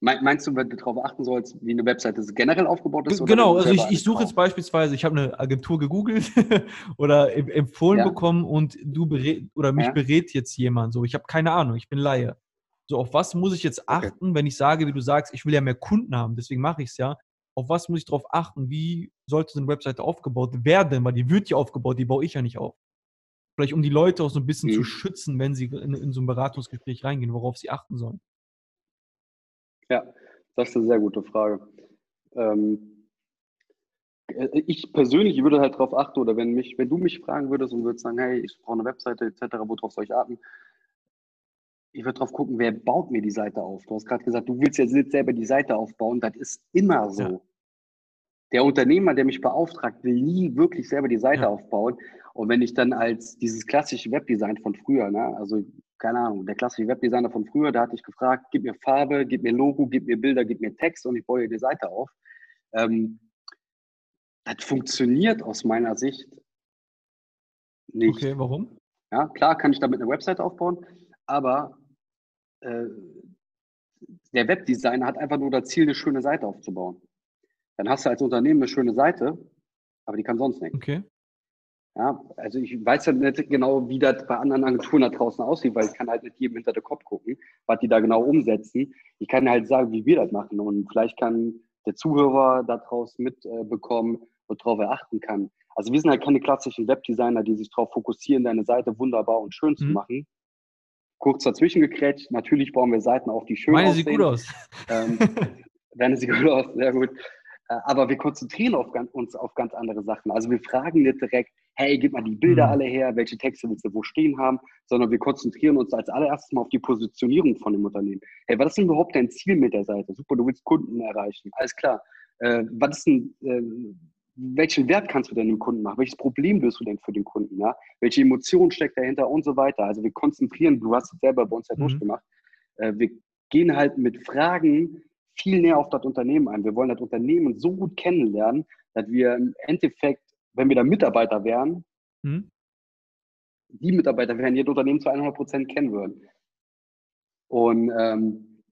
meinst du, wenn du darauf achten sollst, wie eine Webseite generell aufgebaut ist? Genau, also ich, ich suche jetzt beispielsweise, ich habe eine Agentur gegoogelt *laughs* oder empfohlen ja. bekommen und du berät, oder mich ja. berät jetzt jemand. So, ich habe keine Ahnung, ich bin Laie. So, auf was muss ich jetzt achten, okay. wenn ich sage, wie du sagst, ich will ja mehr Kunden haben, deswegen mache ich es ja. Auf was muss ich darauf achten? Wie sollte so eine Webseite aufgebaut werden? Weil die wird ja aufgebaut, die baue ich ja nicht auf. Vielleicht um die Leute auch so ein bisschen mhm. zu schützen, wenn sie in, in so ein Beratungsgespräch reingehen, worauf sie achten sollen. Ja, das ist eine sehr gute Frage. Ähm, äh, ich persönlich würde halt darauf achten, oder wenn mich, wenn du mich fragen würdest und würdest sagen, hey, ich brauche eine Webseite etc., worauf soll ich achten? Ich würde darauf gucken, wer baut mir die Seite auf? Du hast gerade gesagt, du willst ja selber die Seite aufbauen. Das ist immer so. Ja. Der Unternehmer, der mich beauftragt, will nie wirklich selber die Seite ja. aufbauen. Und wenn ich dann als dieses klassische Webdesign von früher, ne, also keine Ahnung, der klassische Webdesigner von früher, da hatte ich gefragt, gib mir Farbe, gib mir Logo, gib mir Bilder, gib mir Text und ich baue dir die Seite auf. Ähm, das funktioniert aus meiner Sicht nicht. Okay, warum? Ja, klar kann ich damit eine Website aufbauen, aber äh, der Webdesigner hat einfach nur das Ziel, eine schöne Seite aufzubauen. Dann hast du als Unternehmen eine schöne Seite, aber die kann sonst nicht. Okay. Ja, also ich weiß ja nicht genau, wie das bei anderen Agenturen da draußen aussieht, weil ich kann halt nicht jedem hinter den Kopf gucken, was die da genau umsetzen. Ich kann halt sagen, wie wir das machen und vielleicht kann der Zuhörer da draußen mitbekommen, worauf er achten kann. Also wir sind halt keine klassischen Webdesigner, die sich darauf fokussieren, deine Seite wunderbar und schön mhm. zu machen. Kurz dazwischen gekrätscht, natürlich bauen wir Seiten auf, die schön Meine aussehen. Meine sieht gut aus. Ähm, *laughs* deine sieht gut aus, sehr gut. Äh, aber wir konzentrieren auf uns auf ganz andere Sachen. Also wir fragen nicht direkt, hey, gib mal die Bilder mhm. alle her, welche Texte willst du wo stehen haben, sondern wir konzentrieren uns als allererstes mal auf die Positionierung von dem Unternehmen. Hey, was ist denn überhaupt dein Ziel mit der Seite? Super, du willst Kunden erreichen, alles klar. Äh, was ist denn, äh, welchen Wert kannst du denn dem Kunden machen? Welches Problem löst du denn für den Kunden? Ja? Welche Emotion steckt dahinter und so weiter? Also wir konzentrieren, du hast es selber bei uns ja mhm. durchgemacht, äh, wir gehen halt mit Fragen viel näher auf das Unternehmen ein. Wir wollen das Unternehmen so gut kennenlernen, dass wir im Endeffekt, wenn wir da Mitarbeiter wären, hm? die Mitarbeiter wären, ihr Unternehmen zu 100 Prozent kennen würden. Und ähm,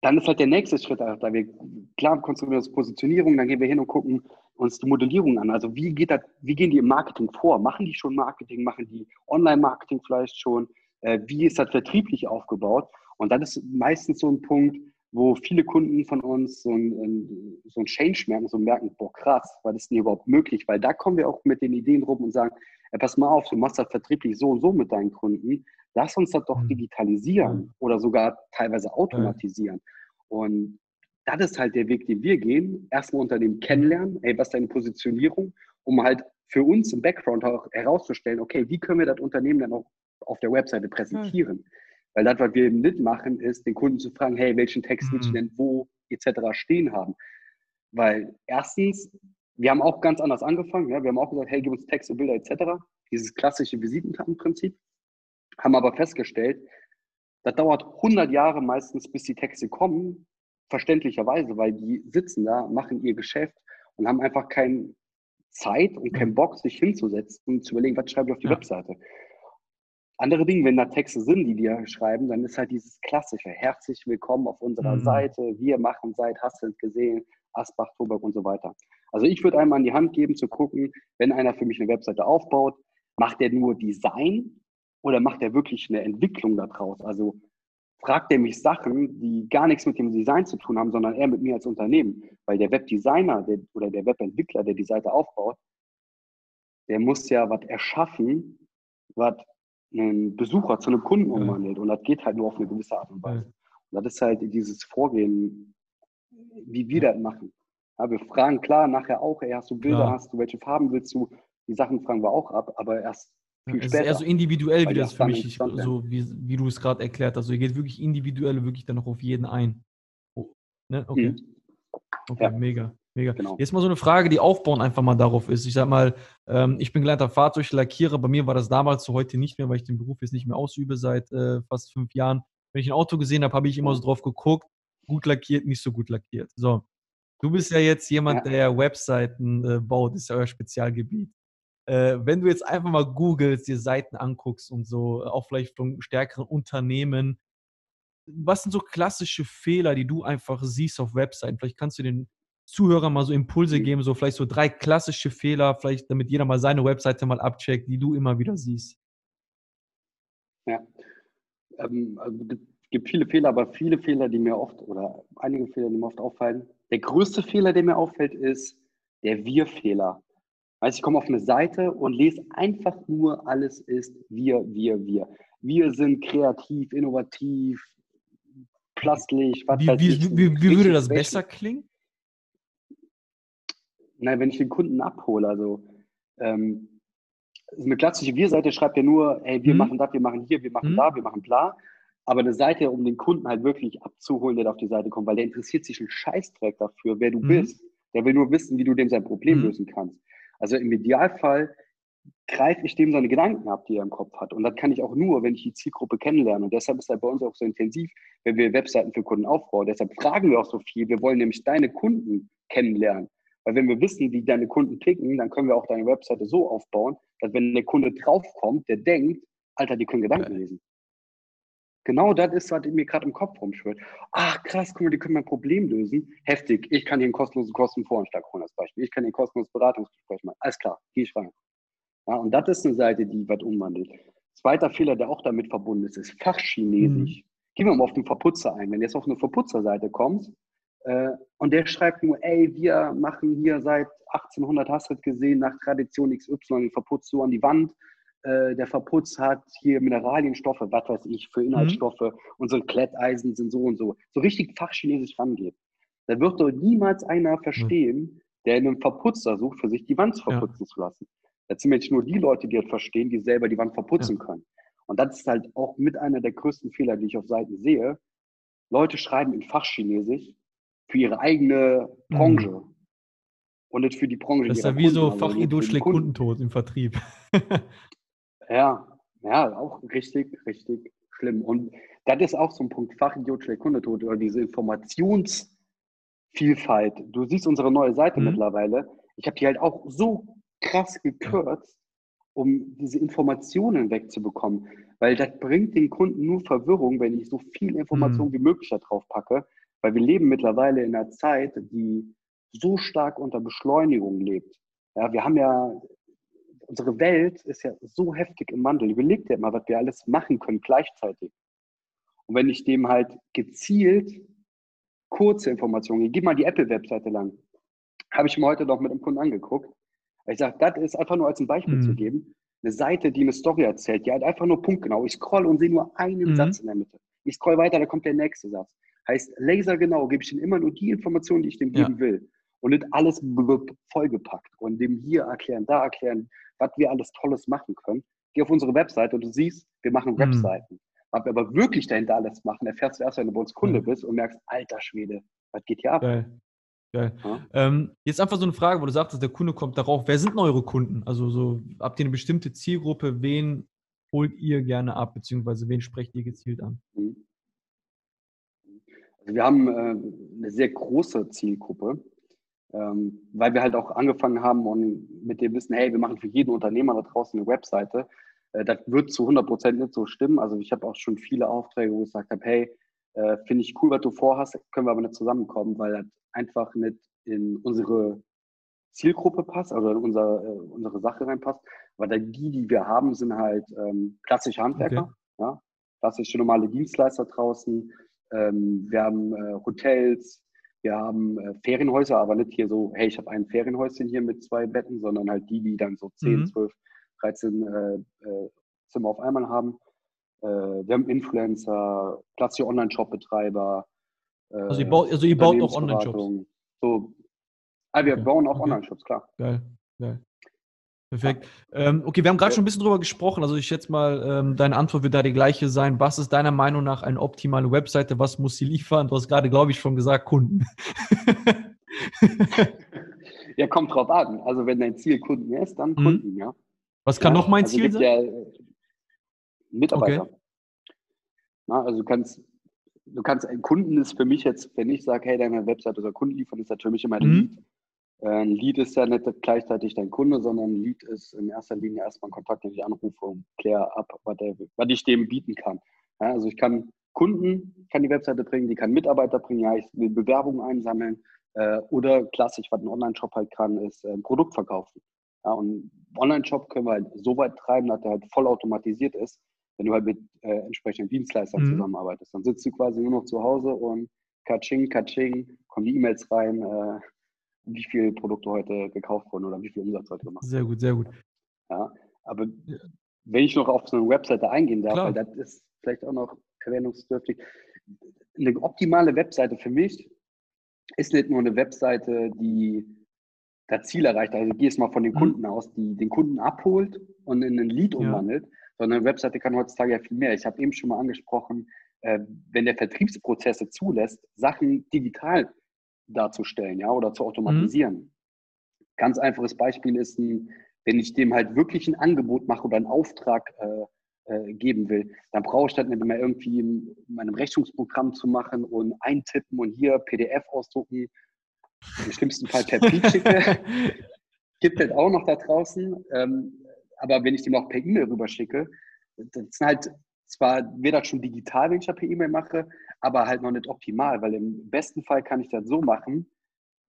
dann ist halt der nächste Schritt, da wir klar konstruieren das Positionierung, dann gehen wir hin und gucken uns die Modellierung an. Also wie geht das, wie gehen die im Marketing vor? Machen die schon Marketing? Machen die Online-Marketing vielleicht schon? Äh, wie ist das vertrieblich aufgebaut? Und das ist meistens so ein Punkt, wo viele Kunden von uns so ein, so ein Change merken, so merken, boah, krass, war das denn überhaupt möglich? Weil da kommen wir auch mit den Ideen rum und sagen, ey, pass mal auf, du machst das vertrieblich so und so mit deinen Kunden, lass uns das doch mhm. digitalisieren mhm. oder sogar teilweise automatisieren. Und das ist halt der Weg, den wir gehen. Erstmal Unternehmen kennenlernen, ey, was ist deine Positionierung, um halt für uns im Background auch herauszustellen, okay, wie können wir das Unternehmen dann auch auf der Webseite präsentieren? Mhm. Weil das, was wir eben nicht machen, ist, den Kunden zu fragen, hey, welchen Text willst du mhm. denn wo etc. stehen haben. Weil erstens, wir haben auch ganz anders angefangen. Ja? Wir haben auch gesagt, hey, gib uns Texte, Bilder etc. Dieses klassische Visitenkartenprinzip. Haben aber festgestellt, das dauert 100 Jahre meistens, bis die Texte kommen, verständlicherweise, weil die sitzen da, machen ihr Geschäft und haben einfach keine Zeit und keinen Bock, sich hinzusetzen und zu überlegen, was schreibe ich auf die ja. Webseite. Andere Dinge, wenn da Texte sind, die dir schreiben, dann ist halt dieses klassische, herzlich willkommen auf unserer mhm. Seite, wir machen seit, hast du gesehen, Asbach, Toberg und so weiter. Also ich würde einmal an die Hand geben, zu gucken, wenn einer für mich eine Webseite aufbaut, macht er nur Design oder macht er wirklich eine Entwicklung daraus? Also fragt er mich Sachen, die gar nichts mit dem Design zu tun haben, sondern eher mit mir als Unternehmen. Weil der Webdesigner der, oder der Webentwickler, der die Seite aufbaut, der muss ja was erschaffen, was einen Besucher zu einem Kunden umwandelt. Und das geht halt nur auf eine gewisse Art und Weise. Und das ist halt dieses Vorgehen, wie wir das machen. Ja, wir fragen klar nachher auch, ey, hast du Bilder, ja. hast du, welche Farben willst du? Die Sachen fragen wir auch ab, aber erst viel später. Es ist eher so individuell, wie das für mich, so wie, wie du es gerade erklärt hast. Also ihr geht wirklich individuell, wirklich dann noch auf jeden ein. Oh, ne? Okay. Mhm. Okay, ja. mega. Mega. Genau. Jetzt mal so eine Frage, die aufbauen einfach mal darauf ist. Ich sag mal, ähm, ich bin gelernter Fahrzeuglackierer. Bei mir war das damals so heute nicht mehr, weil ich den Beruf jetzt nicht mehr ausübe seit äh, fast fünf Jahren. Wenn ich ein Auto gesehen habe, habe ich immer so drauf geguckt, gut lackiert, nicht so gut lackiert. So. Du bist ja jetzt jemand, ja. der Webseiten äh, baut, das ist ja euer Spezialgebiet. Äh, wenn du jetzt einfach mal googelst, dir Seiten anguckst und so, auch vielleicht von stärkeren Unternehmen, was sind so klassische Fehler, die du einfach siehst auf Webseiten? Vielleicht kannst du den Zuhörern mal so Impulse mhm. geben, so vielleicht so drei klassische Fehler, vielleicht damit jeder mal seine Webseite mal abcheckt, die du immer wieder siehst. Ja, ähm, also es gibt viele Fehler, aber viele Fehler, die mir oft oder einige Fehler, die mir oft auffallen. Der größte Fehler, der mir auffällt, ist der Wir-Fehler. Heißt, ich komme auf eine Seite und lese einfach nur, alles ist wir, wir, wir. Wir sind kreativ, innovativ, plastlich, was wie, wie, wie, wie würde das besser klingen? Na, wenn ich den Kunden abhole, also ähm, eine klassische Wir-Seite schreibt ja nur, hey, wir mhm. machen das, wir machen hier, wir machen mhm. da, wir machen bla. Aber eine Seite, um den Kunden halt wirklich abzuholen, der auf die Seite kommt, weil der interessiert sich einen Scheißdreck dafür, wer du mhm. bist. Der will nur wissen, wie du dem sein Problem mhm. lösen kannst. Also im Idealfall greife ich dem seine Gedanken ab, die er im Kopf hat. Und das kann ich auch nur, wenn ich die Zielgruppe kennenlerne. Und deshalb ist er bei uns auch so intensiv, wenn wir Webseiten für Kunden aufbauen. Deshalb fragen wir auch so viel. Wir wollen nämlich deine Kunden kennenlernen. Weil wenn wir wissen, wie deine Kunden ticken, dann können wir auch deine Webseite so aufbauen, dass wenn der Kunde draufkommt, der denkt, Alter, die können Gedanken lesen. Genau das ist, was mir gerade im Kopf rumschwirrt. Ach krass, guck mal, die können mein Problem lösen. Heftig, ich kann hier einen kostenlosen Kostenvoranschlag holen als Beispiel. Ich kann hier ein kostenloses Beratungsgespräch machen. Alles klar, gehe ich rein. Ja, und das ist eine Seite, die was umwandelt. Zweiter Fehler, der auch damit verbunden ist, ist Fachchinesisch. Mhm. Gehen wir mal auf den Verputzer ein. Wenn du jetzt auf eine Verputzerseite kommst, und der schreibt nur, ey, wir machen hier seit 1800, hast du gesehen, nach Tradition XY, verputzt so an die Wand. Äh, der Verputz hat hier Mineralienstoffe, was weiß ich, für Inhaltsstoffe. Mhm. Unsere Kletteisen sind so und so. So richtig fachchinesisch rangeht. Da wird doch niemals einer verstehen, mhm. der einen Verputzer sucht, für sich die Wand verputzen ja. zu lassen. Das sind jetzt nur die Leute, die das verstehen, die selber die Wand verputzen ja. können. Und das ist halt auch mit einer der größten Fehler, die ich auf Seiten sehe. Leute schreiben in Fachchinesisch für ihre eigene Branche. Mhm. Und nicht für die Branche. Das ist ja wie Kunden, so also Fachidol schlägt Kundentod im Vertrieb. *laughs* ja, ja, auch richtig, richtig schlimm. Und das ist auch so ein Punkt, Fachidiot schlägt Kundentod oder diese Informationsvielfalt. Du siehst unsere neue Seite mhm. mittlerweile. Ich habe die halt auch so krass gekürzt, um diese Informationen wegzubekommen. Weil das bringt den Kunden nur Verwirrung, wenn ich so viel Information mhm. wie möglich da drauf packe. Weil wir leben mittlerweile in einer Zeit, die so stark unter Beschleunigung lebt. Ja, wir haben ja, unsere Welt ist ja so heftig im Wandel. Überleg dir mal, was wir alles machen können gleichzeitig. Und wenn ich dem halt gezielt kurze Informationen, ich gebe mal die Apple-Webseite lang, habe ich mir heute noch mit einem Kunden angeguckt. Ich sage, das ist einfach nur als ein Beispiel mhm. zu geben, eine Seite, die eine Story erzählt, die halt einfach nur punktgenau. Ich scroll und sehe nur einen mhm. Satz in der Mitte. Ich scroll weiter, da kommt der nächste Satz. Heißt, lasergenau gebe ich ihm immer nur die Informationen, die ich dem geben ja. will. Und nicht alles vollgepackt und dem hier erklären, da erklären, was wir alles Tolles machen können. Geh auf unsere Webseite und du siehst, wir machen mhm. Webseiten. Was wir aber wirklich dahinter alles machen, erfährst du erst, wenn du bei uns Kunde mhm. bist und merkst, alter Schwede, was geht hier ab? Geil. Geil. Ja? Ähm, jetzt einfach so eine Frage, wo du sagst, der Kunde kommt darauf. Wer sind denn eure Kunden? Also so, habt ihr eine bestimmte Zielgruppe? Wen holt ihr gerne ab, beziehungsweise wen sprecht ihr gezielt an? Mhm. Also wir haben äh, eine sehr große Zielgruppe, ähm, weil wir halt auch angefangen haben und mit dem Wissen, hey, wir machen für jeden Unternehmer da draußen eine Webseite. Äh, das wird zu 100 Prozent nicht so stimmen. Also ich habe auch schon viele Aufträge, wo ich gesagt habe, hey, äh, finde ich cool, was du vorhast, können wir aber nicht zusammenkommen, weil das einfach nicht in unsere Zielgruppe passt, also in unser, äh, unsere Sache reinpasst. Weil die, die wir haben, sind halt ähm, klassische Handwerker, okay. ja, klassische normale Dienstleister draußen, ähm, wir haben äh, Hotels, wir haben äh, Ferienhäuser, aber nicht hier so, hey, ich habe ein Ferienhäuschen hier mit zwei Betten, sondern halt die, die dann so 10, mhm. 12, 13 äh, äh, Zimmer auf einmal haben. Äh, wir haben Influencer, Platz Online-Shop-Betreiber. Äh, also ihr baut, also ihr baut auch Online-Shops? So, ah, wir okay. bauen auch okay. Online-Shops, klar. Geil, geil. Perfekt. Ähm, okay, wir haben gerade schon ein bisschen drüber gesprochen. Also ich schätze mal, ähm, deine Antwort wird da die gleiche sein. Was ist deiner Meinung nach eine optimale Webseite? Was muss sie liefern? Du hast gerade, glaube ich, schon gesagt, Kunden. *laughs* ja, kommt drauf an. Also wenn dein Ziel Kunden ist, dann mhm. Kunden, ja. Was kann ja, noch mein also Ziel sein? Ja Mitarbeiter. Okay. Na, also du kannst, du kannst, ein Kunden ist für mich jetzt, wenn ich sage, hey, deine Webseite soll Kunden liefern, ist mich immer ein mhm. Lead. Ein Lead ist ja nicht gleichzeitig dein Kunde, sondern ein Lead ist in erster Linie erstmal ein Kontakt, den ich anrufe und kläre ab, was, der, was ich dem bieten kann. Ja, also ich kann Kunden kann die Webseite bringen, die kann Mitarbeiter bringen, ja, ich will Bewerbungen einsammeln. Äh, oder klassisch, was ein Online-Shop halt kann, ist äh, ein Produkt verkaufen. Ja, und Online-Shop können wir halt so weit treiben, dass der halt voll automatisiert ist, wenn du halt mit äh, entsprechenden Dienstleistern mhm. zusammenarbeitest. Dann sitzt du quasi nur noch zu Hause und Katsching, Katsching, kommen die E-Mails rein, äh, wie viele Produkte heute gekauft wurden oder wie viel Umsatz heute gemacht Sehr gut, sehr gut. Ja, aber wenn ich noch auf so eine Webseite eingehen darf, Klar. weil das ist vielleicht auch noch erwähnungsdürftig, eine optimale Webseite für mich ist nicht nur eine Webseite, die das Ziel erreicht, also gehst mal von den mhm. Kunden aus, die den Kunden abholt und in ein Lead umwandelt, ja. sondern eine Webseite kann heutzutage ja viel mehr. Ich habe eben schon mal angesprochen, äh, wenn der Vertriebsprozesse zulässt, Sachen digital darzustellen, ja, oder zu automatisieren. Mhm. Ganz einfaches Beispiel ist ein, wenn ich dem halt wirklich ein Angebot mache oder einen Auftrag äh, äh, geben will, dann brauche ich das nicht mehr irgendwie in meinem Rechnungsprogramm zu machen und eintippen und hier PDF ausdrucken im schlimmsten Fall per Brief schicke. *laughs* Gibt es auch noch da draußen. Ähm, aber wenn ich dem auch per E-Mail rüberschicke, das ist halt zwar wäre das schon digital, wenn ich das per E-Mail mache, aber halt noch nicht optimal, weil im besten Fall kann ich das so machen.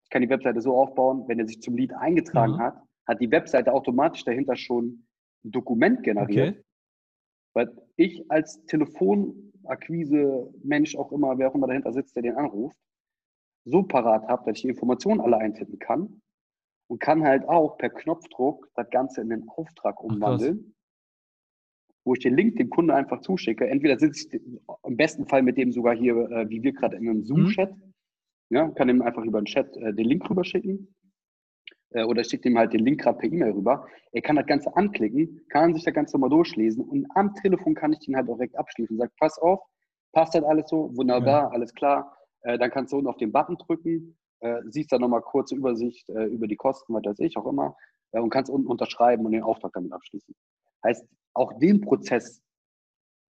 Ich kann die Webseite so aufbauen, wenn er sich zum Lead eingetragen mhm. hat, hat die Webseite automatisch dahinter schon ein Dokument generiert. Okay. Weil ich als Telefonakquise-Mensch auch immer, wer auch immer dahinter sitzt, der den anruft, so parat habe, dass ich die Informationen alle eintippen kann und kann halt auch per Knopfdruck das Ganze in den Auftrag umwandeln, wo ich den Link dem Kunden einfach zuschicke. Entweder sitze ich im besten Fall mit dem sogar hier, äh, wie wir gerade in einem Zoom-Chat, mhm. ja, kann ihm einfach über den Chat äh, den Link rüberschicken äh, oder schickt ihm halt den Link gerade per E-Mail rüber. Er kann das Ganze anklicken, kann sich das Ganze mal durchlesen und am Telefon kann ich den halt direkt abschließen. Sagt, pass auf, passt das alles so, wunderbar, ja. alles klar äh, dann kannst du unten auf den Button drücken, äh, siehst dann nochmal kurze Übersicht äh, über die Kosten, was weiß ich auch immer, und kannst unten unterschreiben und den Auftrag damit abschließen. Heißt, auch den Prozess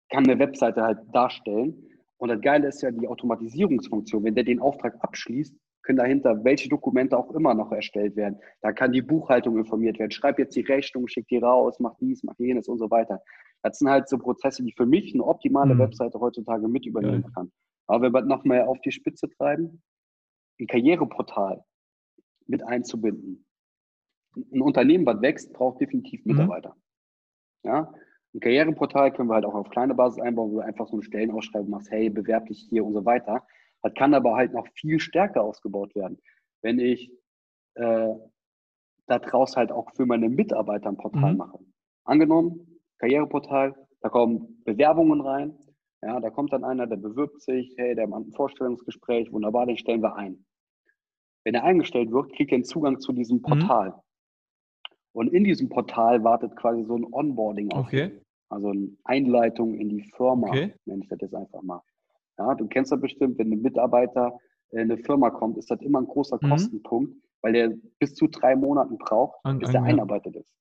kann eine Webseite halt darstellen. Und das Geile ist ja die Automatisierungsfunktion. Wenn der den Auftrag abschließt, können dahinter welche Dokumente auch immer noch erstellt werden. Da kann die Buchhaltung informiert werden. Schreib jetzt die Rechnung, schick die raus, mach dies, mach jenes und so weiter. Das sind halt so Prozesse, die für mich eine optimale mhm. Webseite heutzutage mit übernehmen ja. kann. Aber wenn wir noch mehr auf die Spitze treiben, ein Karriereportal mit einzubinden. Ein Unternehmen, was wächst, braucht definitiv mhm. Mitarbeiter. Mhm. Ja? Ein Karriereportal können wir halt auch auf kleine Basis einbauen, wo du einfach so eine Stellenausschreibung machst, hey, bewerb dich hier und so weiter. Das kann aber halt noch viel stärker ausgebaut werden. Wenn ich äh, daraus halt auch für meine Mitarbeiter ein Portal mhm. mache. Angenommen, Karriereportal, da kommen Bewerbungen rein, ja, da kommt dann einer, der bewirbt sich, hey, der hat ein Vorstellungsgespräch, wunderbar, den stellen wir ein. Wenn er eingestellt wird, kriegt er einen Zugang zu diesem mhm. Portal. Mhm. Und in diesem Portal wartet quasi so ein Onboarding auf. Okay. Also eine Einleitung in die Firma, okay. nenne ich das jetzt einfach mal. Ja, du kennst das bestimmt, wenn ein Mitarbeiter in eine Firma kommt, ist das immer ein großer mhm. Kostenpunkt, weil der bis zu drei Monaten braucht, An, bis der einarbeitet ist.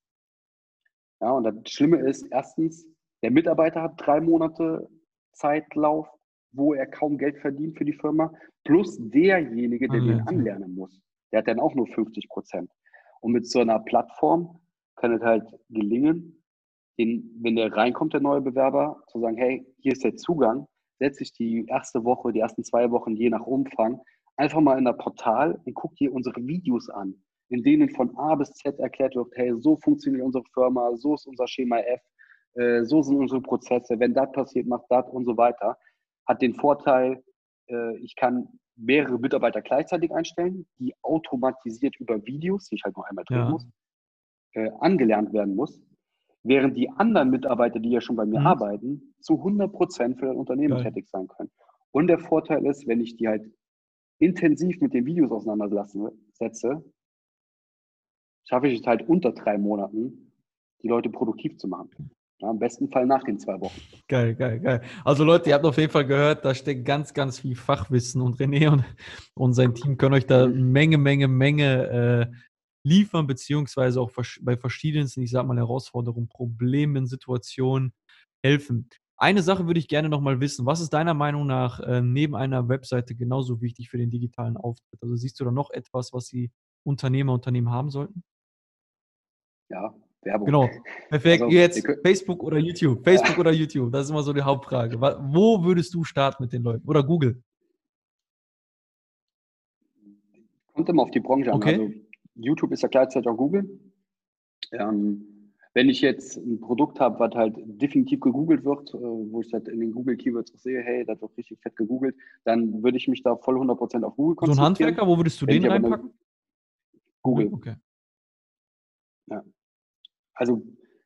Ja, und das Schlimme ist, erstens, der Mitarbeiter hat drei Monate Zeitlauf, wo er kaum Geld verdient für die Firma, plus derjenige, der ah, den anlernen muss. Der hat dann auch nur 50 Prozent. Und mit so einer Plattform kann es halt gelingen, den, wenn der reinkommt, der neue Bewerber, zu sagen, hey, hier ist der Zugang, setze ich die erste Woche, die ersten zwei Wochen, je nach Umfang, einfach mal in der Portal und guck dir unsere Videos an, in denen von A bis Z erklärt wird, hey, so funktioniert unsere Firma, so ist unser Schema F, äh, so sind unsere Prozesse, wenn das passiert, macht das und so weiter. Hat den Vorteil, äh, ich kann mehrere Mitarbeiter gleichzeitig einstellen, die automatisiert über Videos, die ich halt noch einmal drehen ja. muss, äh, angelernt werden muss, während die anderen Mitarbeiter, die ja schon bei mir mhm. arbeiten, zu 100 Prozent für das Unternehmen Geil. tätig sein können. Und der Vorteil ist, wenn ich die halt intensiv mit den Videos auseinandersetze, schaffe ich es halt unter drei Monaten, die Leute produktiv zu machen. Ja, Im besten Fall nach den zwei Wochen. Geil, geil, geil. Also Leute, ihr habt auf jeden Fall gehört, da steckt ganz, ganz viel Fachwissen und René und, und sein Team können euch da mhm. Menge, Menge, Menge äh, liefern, beziehungsweise auch bei verschiedensten, ich sag mal, Herausforderungen, Problemen, Situationen helfen. Eine Sache würde ich gerne nochmal wissen. Was ist deiner Meinung nach äh, neben einer Webseite genauso wichtig für den digitalen Auftritt? Also siehst du da noch etwas, was die Unternehmer, Unternehmen haben sollten? Ja, Werbung. Genau. Perfekt. Also, Jetzt Facebook oder YouTube. Facebook ja. oder YouTube. Das ist immer so die Hauptfrage. Wo würdest du starten mit den Leuten? Oder Google? Kommt immer auf die Branche okay. an. Also YouTube ist ja gleichzeitig auch Google. Ähm, wenn ich jetzt ein Produkt habe, was halt definitiv gegoogelt wird, äh, wo ich halt in den Google Keywords auch sehe, hey, das wird richtig fett gegoogelt, dann würde ich mich da voll 100% auf Google konzentrieren. So ein Handwerker, wo würdest du den reinpacken? Google. Okay. Ja. Also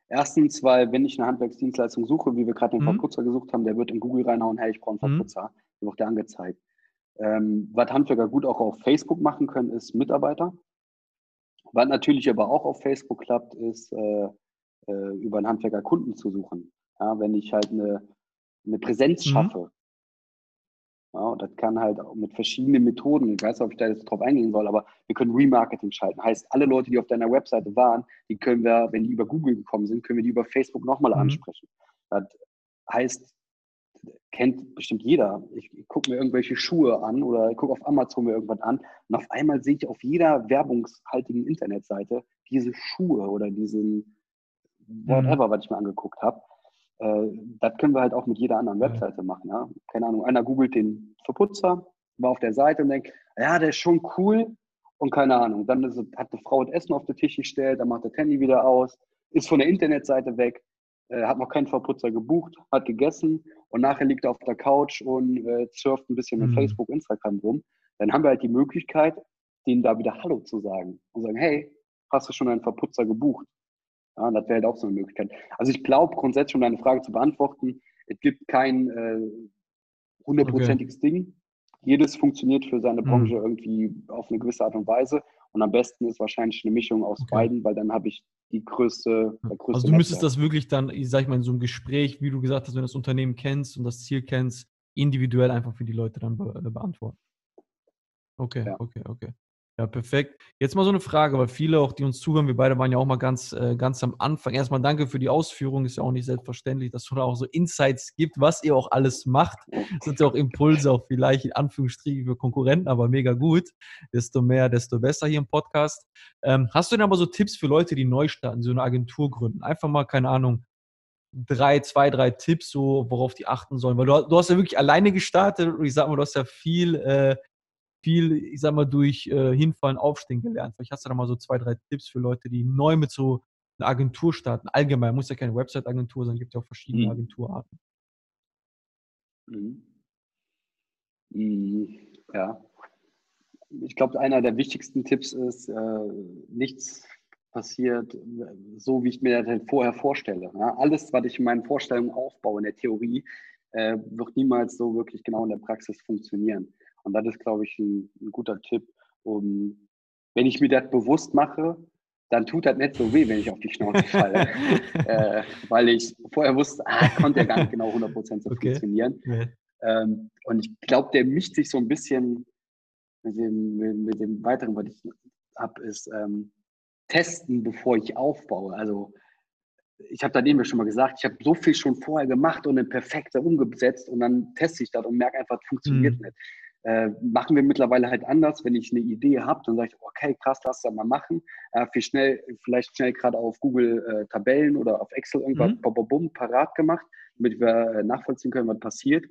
erstens, weil wenn ich eine Handwerksdienstleistung suche, wie wir gerade einen mhm. Verputzer gesucht haben, der wird in Google reinhauen, hey, ich brauche einen mhm. Verputzer. Mhm. Der wird der angezeigt. Ähm, was Handwerker gut auch auf Facebook machen können, ist Mitarbeiter. Was natürlich aber auch auf Facebook klappt, ist äh, äh, über einen Handwerker Kunden zu suchen. Ja, wenn ich halt eine, eine Präsenz mhm. schaffe, ja, und das kann halt auch mit verschiedenen Methoden, ich weiß nicht, ob ich da jetzt drauf eingehen soll, aber wir können Remarketing schalten. Heißt, alle Leute, die auf deiner Webseite waren, die können wir, wenn die über Google gekommen sind, können wir die über Facebook nochmal mhm. ansprechen. Das heißt, kennt bestimmt jeder. Ich, gucke mir irgendwelche Schuhe an oder ich gucke auf Amazon mir irgendwas an und auf einmal sehe ich auf jeder werbungshaltigen Internetseite diese Schuhe oder diesen whatever, mhm. was ich mir angeguckt habe. Äh, das können wir halt auch mit jeder anderen Webseite machen. Ja? Keine Ahnung, einer googelt den Verputzer, war auf der Seite und denkt, ja, der ist schon cool und keine Ahnung. Dann ist, hat eine Frau das Essen auf den Tisch gestellt, dann macht der Handy wieder aus, ist von der Internetseite weg, äh, hat noch keinen Verputzer gebucht, hat gegessen und nachher liegt er auf der Couch und äh, surft ein bisschen mhm. mit Facebook, Instagram rum. Dann haben wir halt die Möglichkeit, denen da wieder Hallo zu sagen und sagen, hey, hast du schon einen Verputzer gebucht? Ja, das wäre halt auch so eine Möglichkeit. Also ich glaube grundsätzlich, um deine Frage zu beantworten, es gibt kein äh, hundertprozentiges äh, okay. Ding. Jedes funktioniert für seine mhm. Branche mhm. irgendwie auf eine gewisse Art und Weise. Und am besten ist wahrscheinlich eine Mischung aus okay. beiden, weil dann habe ich die größte, größte Also du müsstest das wirklich dann, ich sag mal, in so einem Gespräch, wie du gesagt hast, wenn du das Unternehmen kennst und das Ziel kennst, individuell einfach für die Leute dann be beantworten. Okay, ja. okay, okay. Ja, perfekt. Jetzt mal so eine Frage, weil viele auch, die uns zuhören, wir beide waren ja auch mal ganz, äh, ganz am Anfang. Erstmal danke für die Ausführung. Ist ja auch nicht selbstverständlich, dass du da auch so Insights gibt, was ihr auch alles macht. Das sind ja auch Impulse, auch vielleicht in Anführungsstrichen für Konkurrenten, aber mega gut. Desto mehr, desto besser hier im Podcast. Ähm, hast du denn aber so Tipps für Leute, die neu starten, so eine Agentur gründen? Einfach mal, keine Ahnung, drei, zwei, drei Tipps, so worauf die achten sollen. Weil du, du hast ja wirklich alleine gestartet und ich sag mal, du hast ja viel äh, viel, ich sag mal, durch äh, Hinfallen, Aufstehen gelernt. Vielleicht hast du da mal so zwei, drei Tipps für Leute, die neu mit so einer Agentur starten. Allgemein, muss ja keine Website-Agentur sein, gibt ja auch verschiedene mhm. Agenturarten. Mhm. mhm. Ja. Ich glaube, einer der wichtigsten Tipps ist, äh, nichts passiert so, wie ich mir das halt vorher vorstelle. Ja? Alles, was ich in meinen Vorstellungen aufbaue, in der Theorie, äh, wird niemals so wirklich genau in der Praxis funktionieren. Und das ist, glaube ich, ein, ein guter Tipp, um, wenn ich mir das bewusst mache, dann tut das nicht so weh, wenn ich auf die Schnauze *laughs* falle. äh, weil ich vorher wusste, ah, konnte ja gar nicht genau 100% so okay. funktionieren. Ja. Ähm, und ich glaube, der mischt sich so ein bisschen mit dem, mit, mit dem weiteren, was ich habe, ist ähm, testen, bevor ich aufbaue. Also ich habe da eben schon mal gesagt, ich habe so viel schon vorher gemacht und eine perfekte umgesetzt und dann teste ich das und merke einfach, es funktioniert mhm. nicht. Äh, machen wir mittlerweile halt anders. Wenn ich eine Idee habe, dann sage ich, okay, krass, lass das mal machen. Äh, viel schnell, vielleicht schnell gerade auf Google äh, Tabellen oder auf Excel irgendwas mhm. bum, bum, parat gemacht, damit wir äh, nachvollziehen können, was passiert.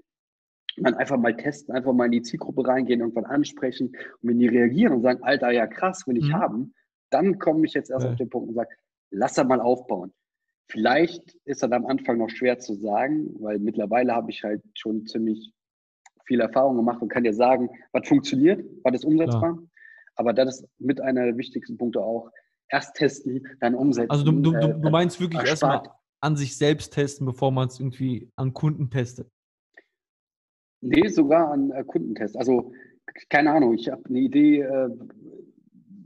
Und dann einfach mal testen, einfach mal in die Zielgruppe reingehen, irgendwann ansprechen. Und wenn die reagieren und sagen, Alter, ja krass, will ich mhm. haben, dann komme ich jetzt erst ja. auf den Punkt und sage, lass das mal aufbauen. Vielleicht ist das am Anfang noch schwer zu sagen, weil mittlerweile habe ich halt schon ziemlich viel Erfahrung gemacht und kann dir sagen, was funktioniert, was ist umsetzbar. Ja. Aber das ist mit einer der wichtigsten Punkte auch. Erst testen, dann umsetzen. Also du, du, äh, du meinst wirklich erstmal an sich selbst testen, bevor man es irgendwie an Kunden testet? Nee, sogar an äh, Kundentests. Also keine Ahnung, ich habe eine Idee äh,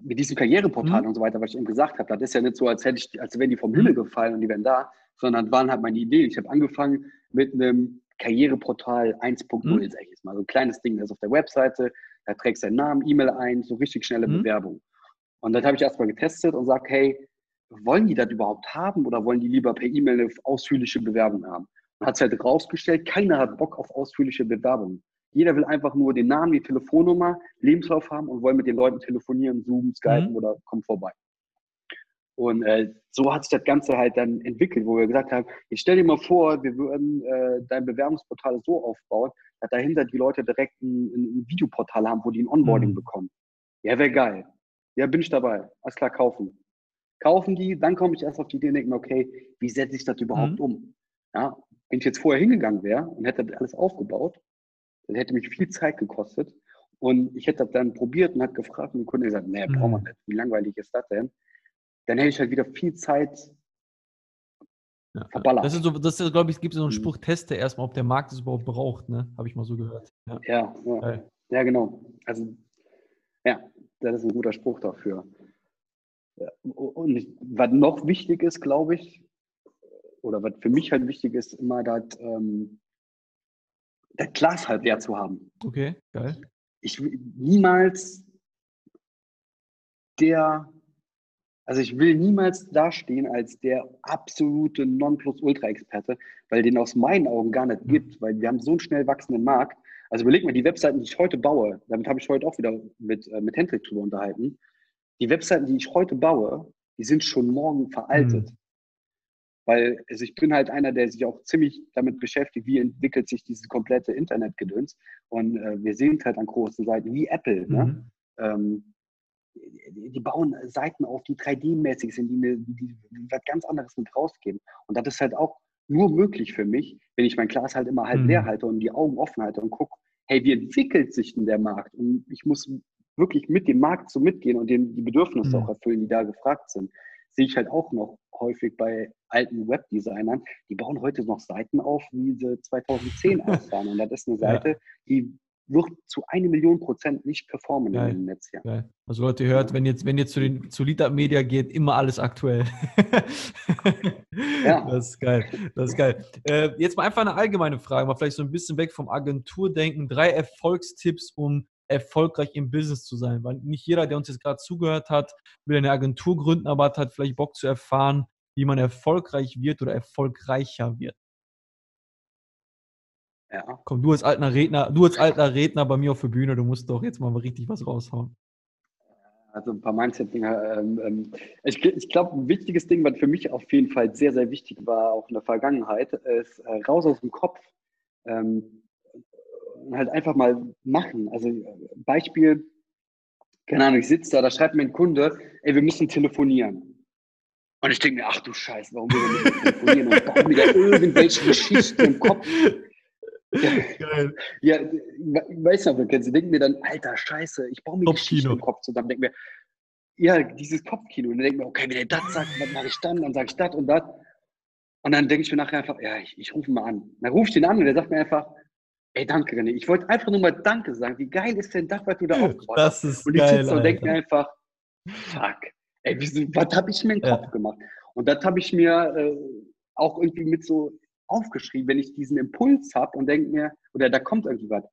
mit diesem Karriereportal mhm. und so weiter, was ich eben gesagt habe. Das ist ja nicht so, als hätte ich, als wären die vom Himmel mhm. gefallen und die wären da, sondern waren halt meine Ideen. Ich habe angefangen mit einem Karriereportal 1.0, mhm. sag ich jetzt mal. So ein kleines Ding, das ist auf der Webseite, da trägst du deinen Namen, E-Mail ein, so richtig schnelle mhm. Bewerbung. Und das habe ich erstmal getestet und sage, hey, wollen die das überhaupt haben oder wollen die lieber per E-Mail eine ausführliche Bewerbung haben? Und hat es halt rausgestellt, keiner hat Bock auf ausführliche Bewerbungen. Jeder will einfach nur den Namen, die Telefonnummer, Lebenslauf haben und wollen mit den Leuten telefonieren, zoomen, skypen mhm. oder kommen vorbei. Und äh, so hat sich das Ganze halt dann entwickelt, wo wir gesagt haben, ich stell dir mal vor, wir würden äh, dein Bewerbungsportal so aufbauen, dass dahinter die Leute direkt ein, ein Videoportal haben, wo die ein Onboarding mhm. bekommen. Ja, wäre geil. Ja, bin ich dabei. Alles klar, kaufen. Kaufen die, dann komme ich erst auf die Idee und denke mir, okay, wie setze ich das überhaupt mhm. um? Ja, wenn ich jetzt vorher hingegangen wäre und hätte das alles aufgebaut, dann hätte mich viel Zeit gekostet. Und ich hätte das dann probiert und hat gefragt und der Kunde gesagt, nee, brauchen wir mhm. nicht. Wie langweilig ist das denn? Dann hätte ich halt wieder viel Zeit ja, verballert. Das ist so, das ist, glaube ich, gibt so einen mhm. Spruch, teste erstmal, ob der Markt es überhaupt braucht, ne? Habe ich mal so gehört. Ja, ja, ja. ja, genau. Also, ja, das ist ein guter Spruch dafür. Und was noch wichtig ist, glaube ich, oder was für mich halt wichtig ist, immer das, ähm, das Glas halt leer zu haben. Okay, geil. Ich will niemals der also ich will niemals dastehen als der absolute Nonplusultra-Experte, weil den aus meinen Augen gar nicht gibt, weil wir haben so einen schnell wachsenden Markt. Also überleg mal, die Webseiten, die ich heute baue, damit habe ich heute auch wieder mit, äh, mit Hendrik drüber unterhalten. Die Webseiten, die ich heute baue, die sind schon morgen veraltet. Mhm. Weil also ich bin halt einer, der sich auch ziemlich damit beschäftigt, wie entwickelt sich dieses komplette Internetgedöns. Und äh, wir sehen halt an großen Seiten wie Apple. Ne? Mhm. Ne? Ähm, die bauen Seiten auf, die 3D-mäßig sind, die mir die, was ganz anderes mit rausgeben. Und das ist halt auch nur möglich für mich, wenn ich mein Glas halt immer halb mhm. leer halte und die Augen offen halte und gucke, hey, wie entwickelt sich denn der Markt? Und ich muss wirklich mit dem Markt so mitgehen und den, die Bedürfnisse mhm. auch erfüllen, die da gefragt sind. Sehe ich halt auch noch häufig bei alten Webdesignern, die bauen heute noch Seiten auf, wie sie 2010 *laughs* aussahen. Und das ist eine Seite, ja. die wird zu eine Million Prozent nicht performen Geil. in dem Netz. Ja. Geil. Also Leute, hört, wenn jetzt, wenn ihr zu, den, zu Lita Media geht, immer alles aktuell. ja. *laughs* Das ist geil. Das ist geil. Äh, jetzt mal einfach eine allgemeine Frage, mal vielleicht so ein bisschen weg vom Agenturdenken. Drei Erfolgstipps, um erfolgreich im Business zu sein. Weil nicht jeder, der uns jetzt gerade zugehört hat, will eine Agentur gründen, aber hat vielleicht Bock zu erfahren, wie man erfolgreich wird oder erfolgreicher wird. Ja. Komm, du als alter Redner, du als alter Redner bei mir auf der Bühne, du musst doch jetzt mal richtig was raushauen. Also ein paar Mindset-Dinger. Ähm, ähm, ich, ich glaube, ein wichtiges Ding, was für mich auf jeden Fall sehr, sehr wichtig war, auch in der Vergangenheit, ist äh, raus aus dem Kopf. Ähm, halt einfach mal machen. Also Beispiel, keine Ahnung, ich sitze da, da schreibt mir ein Kunde, ey, wir müssen telefonieren. Und ich denke mir, ach du Scheiße, warum wir nicht telefonieren? Und baue mir da irgendwelche Geschichten im Kopf. *laughs* Geil. Ja, weißt du, kennst du, denken mir dann, alter Scheiße, ich baue mir Geschichten im Kopf zusammen. Denke mir, ja, dieses Kopfkino. Und dann denke ich mir, okay, wenn der das sagt, was mache ich dann? Dann sage ich das und das. Und dann denke ich mir nachher einfach, ja, ich, ich rufe mal an. Dann rufe ich den an und der sagt mir einfach, ey, danke, René. Ich wollte einfach nur mal Danke sagen. Wie geil ist denn das, was du da aufgebaut hast? Das ist und ich sitze und denke mir einfach, fuck, ey, was habe ich mir in den Kopf ja. gemacht? Und das habe ich mir äh, auch irgendwie mit so aufgeschrieben, wenn ich diesen Impuls habe und denke mir, oder da kommt irgendwie was.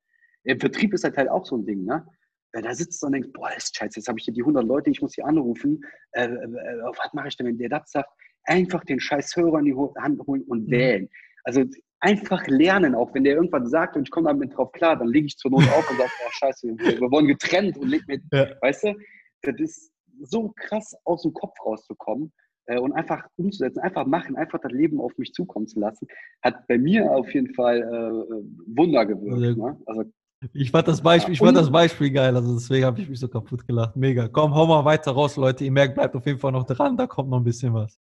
Im Vertrieb ist halt, halt auch so ein Ding, ne? Da sitzt du und denkst, boah, das ist scheiße, jetzt habe ich hier die 100 Leute, ich muss sie anrufen. Äh, äh, was mache ich denn, wenn der das sagt? Einfach den scheiß Hörer in die Hand holen und mhm. wählen. Also einfach lernen, auch wenn der irgendwas sagt und ich komme damit drauf klar, dann lege ich zur Not auf und sage, oh scheiße, wir, wir wurden getrennt und leg mir, ja. weißt du, das ist so krass aus dem Kopf rauszukommen äh, und einfach umzusetzen, einfach machen, einfach das Leben auf mich zukommen zu lassen, hat bei mir auf jeden Fall äh, Wunder gewirkt. Ne? Also, ich fand das Beispiel, ich fand das Beispiel geil, also deswegen habe ich mich so kaputt gelacht. Mega. Komm, hau mal weiter raus, Leute. Ihr merkt, bleibt auf jeden Fall noch dran, da kommt noch ein bisschen was.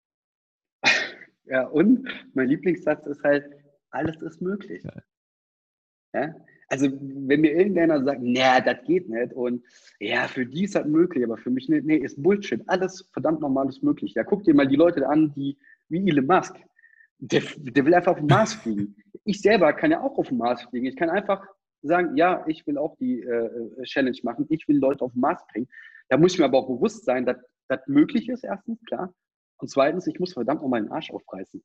*laughs* Ja, und mein Lieblingssatz ist halt, alles ist möglich. Ja? Also, wenn mir irgendeiner sagt, naja, das geht nicht und ja, für die ist das möglich, aber für mich nicht, nee, ist Bullshit. Alles verdammt normales möglich. Ja, guck dir mal die Leute an, die wie Elon Musk. Der, der will einfach auf den Mars fliegen. Ich selber kann ja auch auf den Mars fliegen. Ich kann einfach sagen, ja, ich will auch die äh, Challenge machen. Ich will Leute auf den Mars bringen. Da muss ich mir aber auch bewusst sein, dass das möglich ist, erstens, klar. Und zweitens, ich muss verdammt nochmal den Arsch aufreißen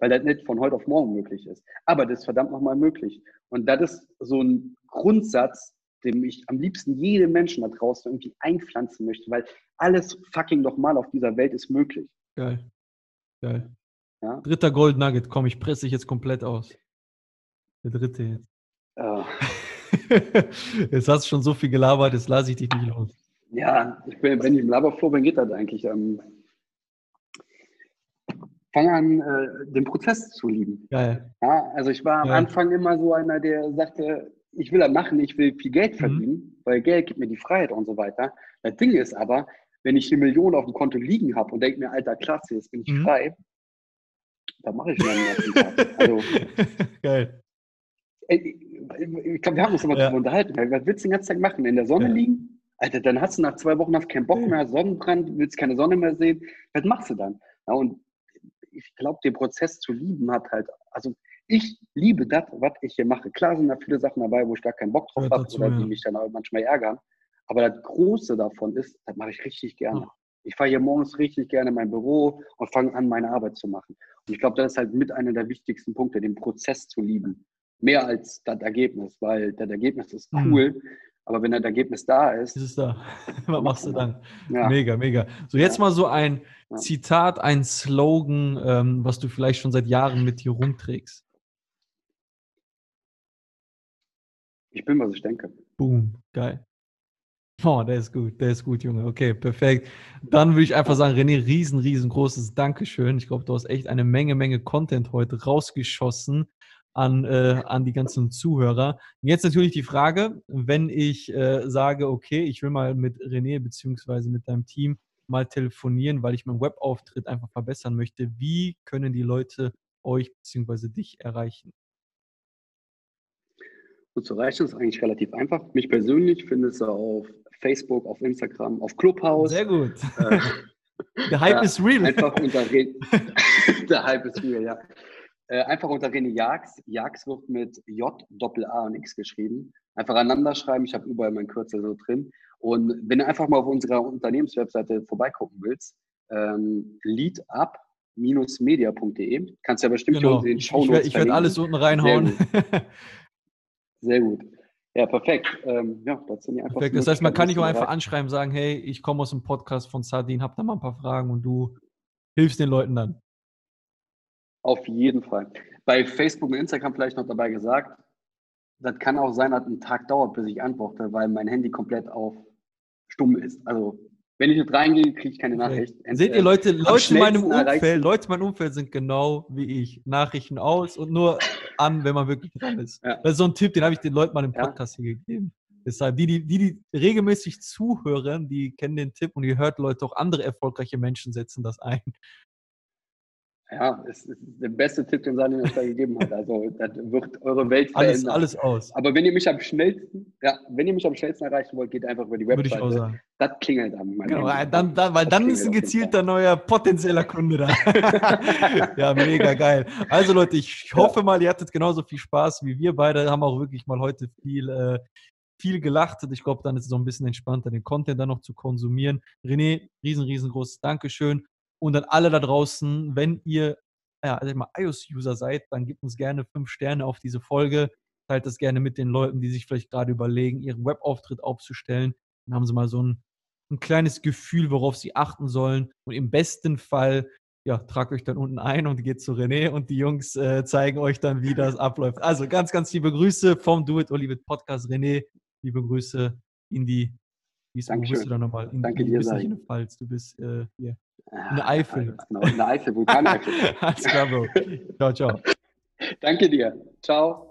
weil das nicht von heute auf morgen möglich ist. Aber das ist verdammt nochmal möglich. Und das ist so ein Grundsatz, dem ich am liebsten jedem Menschen da draußen irgendwie einpflanzen möchte, weil alles fucking nochmal auf dieser Welt ist möglich. Geil. Geil. Ja? Dritter Gold Nugget, komm, ich presse dich jetzt komplett aus. Der dritte jetzt. Uh. *laughs* jetzt hast du schon so viel gelabert, jetzt lasse ich dich nicht los. Ja, ich bin, wenn ich im Laberflow bin, geht das eigentlich. Ähm, fang an, äh, den Prozess zu lieben. Geil. Ja, also ich war am Anfang immer so einer, der sagte, ich will das machen, ich will viel Geld mhm. verdienen, mhm. weil Geld gibt mir die Freiheit und so weiter. Das Ding ist aber, wenn ich eine Million auf dem Konto liegen habe und denke mir, alter, klasse, jetzt bin ich mhm. frei, dann mache ich den Tag. Also, *laughs* Geil. Ich glaube, wir haben uns immer ja. darüber unterhalten. Was willst du den ganzen Tag machen? In der Sonne ja. liegen? Alter, dann hast du nach zwei Wochen hast keinen Bock mehr, Sonnenbrand, willst keine Sonne mehr sehen. Was machst du dann? Ja, und ich glaube, den Prozess zu lieben hat halt, also ich liebe das, was ich hier mache. Klar sind da viele Sachen dabei, wo ich gar keinen Bock drauf habe oder die mich dann auch manchmal ärgern. Aber das Große davon ist, das mache ich richtig gerne. Ich fahre hier morgens richtig gerne in mein Büro und fange an, meine Arbeit zu machen. Und ich glaube, das ist halt mit einer der wichtigsten Punkte, den Prozess zu lieben. Mehr als das Ergebnis, weil das Ergebnis ist mhm. cool. Mhm. Aber wenn das Ergebnis da ist. Ist es da. *laughs* Was machst du dann? Ja. Mega, mega. So, jetzt ja. mal so ein. Zitat, ein Slogan, ähm, was du vielleicht schon seit Jahren mit dir rumträgst. Ich bin, was ich denke. Boom, geil. Oh, der ist gut, der ist gut, Junge. Okay, perfekt. Dann würde ich einfach sagen, René, riesen, riesengroßes Dankeschön. Ich glaube, du hast echt eine Menge, Menge Content heute rausgeschossen an, äh, an die ganzen Zuhörer. Jetzt natürlich die Frage, wenn ich äh, sage, okay, ich will mal mit René beziehungsweise mit deinem Team mal telefonieren, weil ich meinen Webauftritt einfach verbessern möchte, wie können die Leute euch beziehungsweise dich erreichen? Und zu erreichen ist eigentlich relativ einfach. Mich persönlich findest du auf Facebook, auf Instagram, auf Clubhouse. Sehr gut. Äh, *laughs* Der Hype ja, ist real. Einfach unter *laughs* *laughs* Der Hype ist real, ja. Äh, einfach unter René Jags. Jags wird mit J, Doppel A und X geschrieben. Einfach aneinander schreiben. Ich habe überall mein Kürzel so drin. Und wenn du einfach mal auf unserer Unternehmenswebseite vorbeigucken willst, ähm, leadup-media.de, kannst du ja bestimmt genau. in den Show Ich, ich werde alles unten reinhauen. *laughs* Sehr gut. Ja, perfekt. Ähm, ja, das sind einfach perfekt. Das heißt, man kann dich auch einfach anschreiben, sagen, hey, ich komme aus dem Podcast von Sardin, hab da mal ein paar Fragen und du hilfst den Leuten dann. Auf jeden Fall. Bei Facebook und Instagram vielleicht noch dabei gesagt, das kann auch sein, dass ein Tag dauert, bis ich antworte, weil mein Handy komplett auf stumm ist. Also wenn ich nicht reingehe, kriege ich keine Nachricht. Okay. Seht ihr, Leute, Leute in meinem Umfeld, Leute in meinem Umfeld sind genau wie ich. Nachrichten aus und nur an, wenn man wirklich dran ist. Ja. Das ist so ein Tipp, den habe ich den Leuten mal im Podcast ja. hier gegeben. Deshalb, die, die, die, die regelmäßig zuhören, die kennen den Tipp und ihr hört Leute, auch andere erfolgreiche Menschen setzen das ein. Ja, es ist der beste Tipp, den Sani euch da gegeben hat. Also, das wird eure Welt verändern. Alles, alles aus. Aber wenn ihr mich am schnellsten, ja, wenn ihr mich am schnellsten erreichen wollt, geht einfach über die Webseite. Würde ich auch sagen. Das klingelt dann. Genau, dann, dann, weil dann ist ein gezielter neuer potenzieller Kunde da. *laughs* ja, mega geil. Also Leute, ich hoffe mal, ihr hattet genauso viel Spaß wie wir beide. Haben auch wirklich mal heute viel, äh, viel gelacht. Ich glaube, dann ist es so ein bisschen entspannter, den Content dann noch zu konsumieren. René, riesen, riesengroßes Dankeschön. Und an alle da draußen, wenn ihr ja, also mal iOS-User seid, dann gebt uns gerne fünf Sterne auf diese Folge. Teilt das gerne mit den Leuten, die sich vielleicht gerade überlegen, ihren Webauftritt aufzustellen. Dann haben sie mal so ein, ein kleines Gefühl, worauf sie achten sollen. Und im besten Fall, ja, tragt euch dann unten ein und geht zu René und die Jungs äh, zeigen euch dann, wie das *laughs* abläuft. Also ganz, ganz liebe Grüße vom Do It or Leave It Podcast. René, liebe Grüße in die, wie bist du da nochmal? In, Danke dir, Pfalz, du bist äh, hier. Eine Eifel. Genau, eine Eifel, Vulkaneifel. *laughs* Alles klar, Bro. Ciao, ciao. Danke dir. Ciao.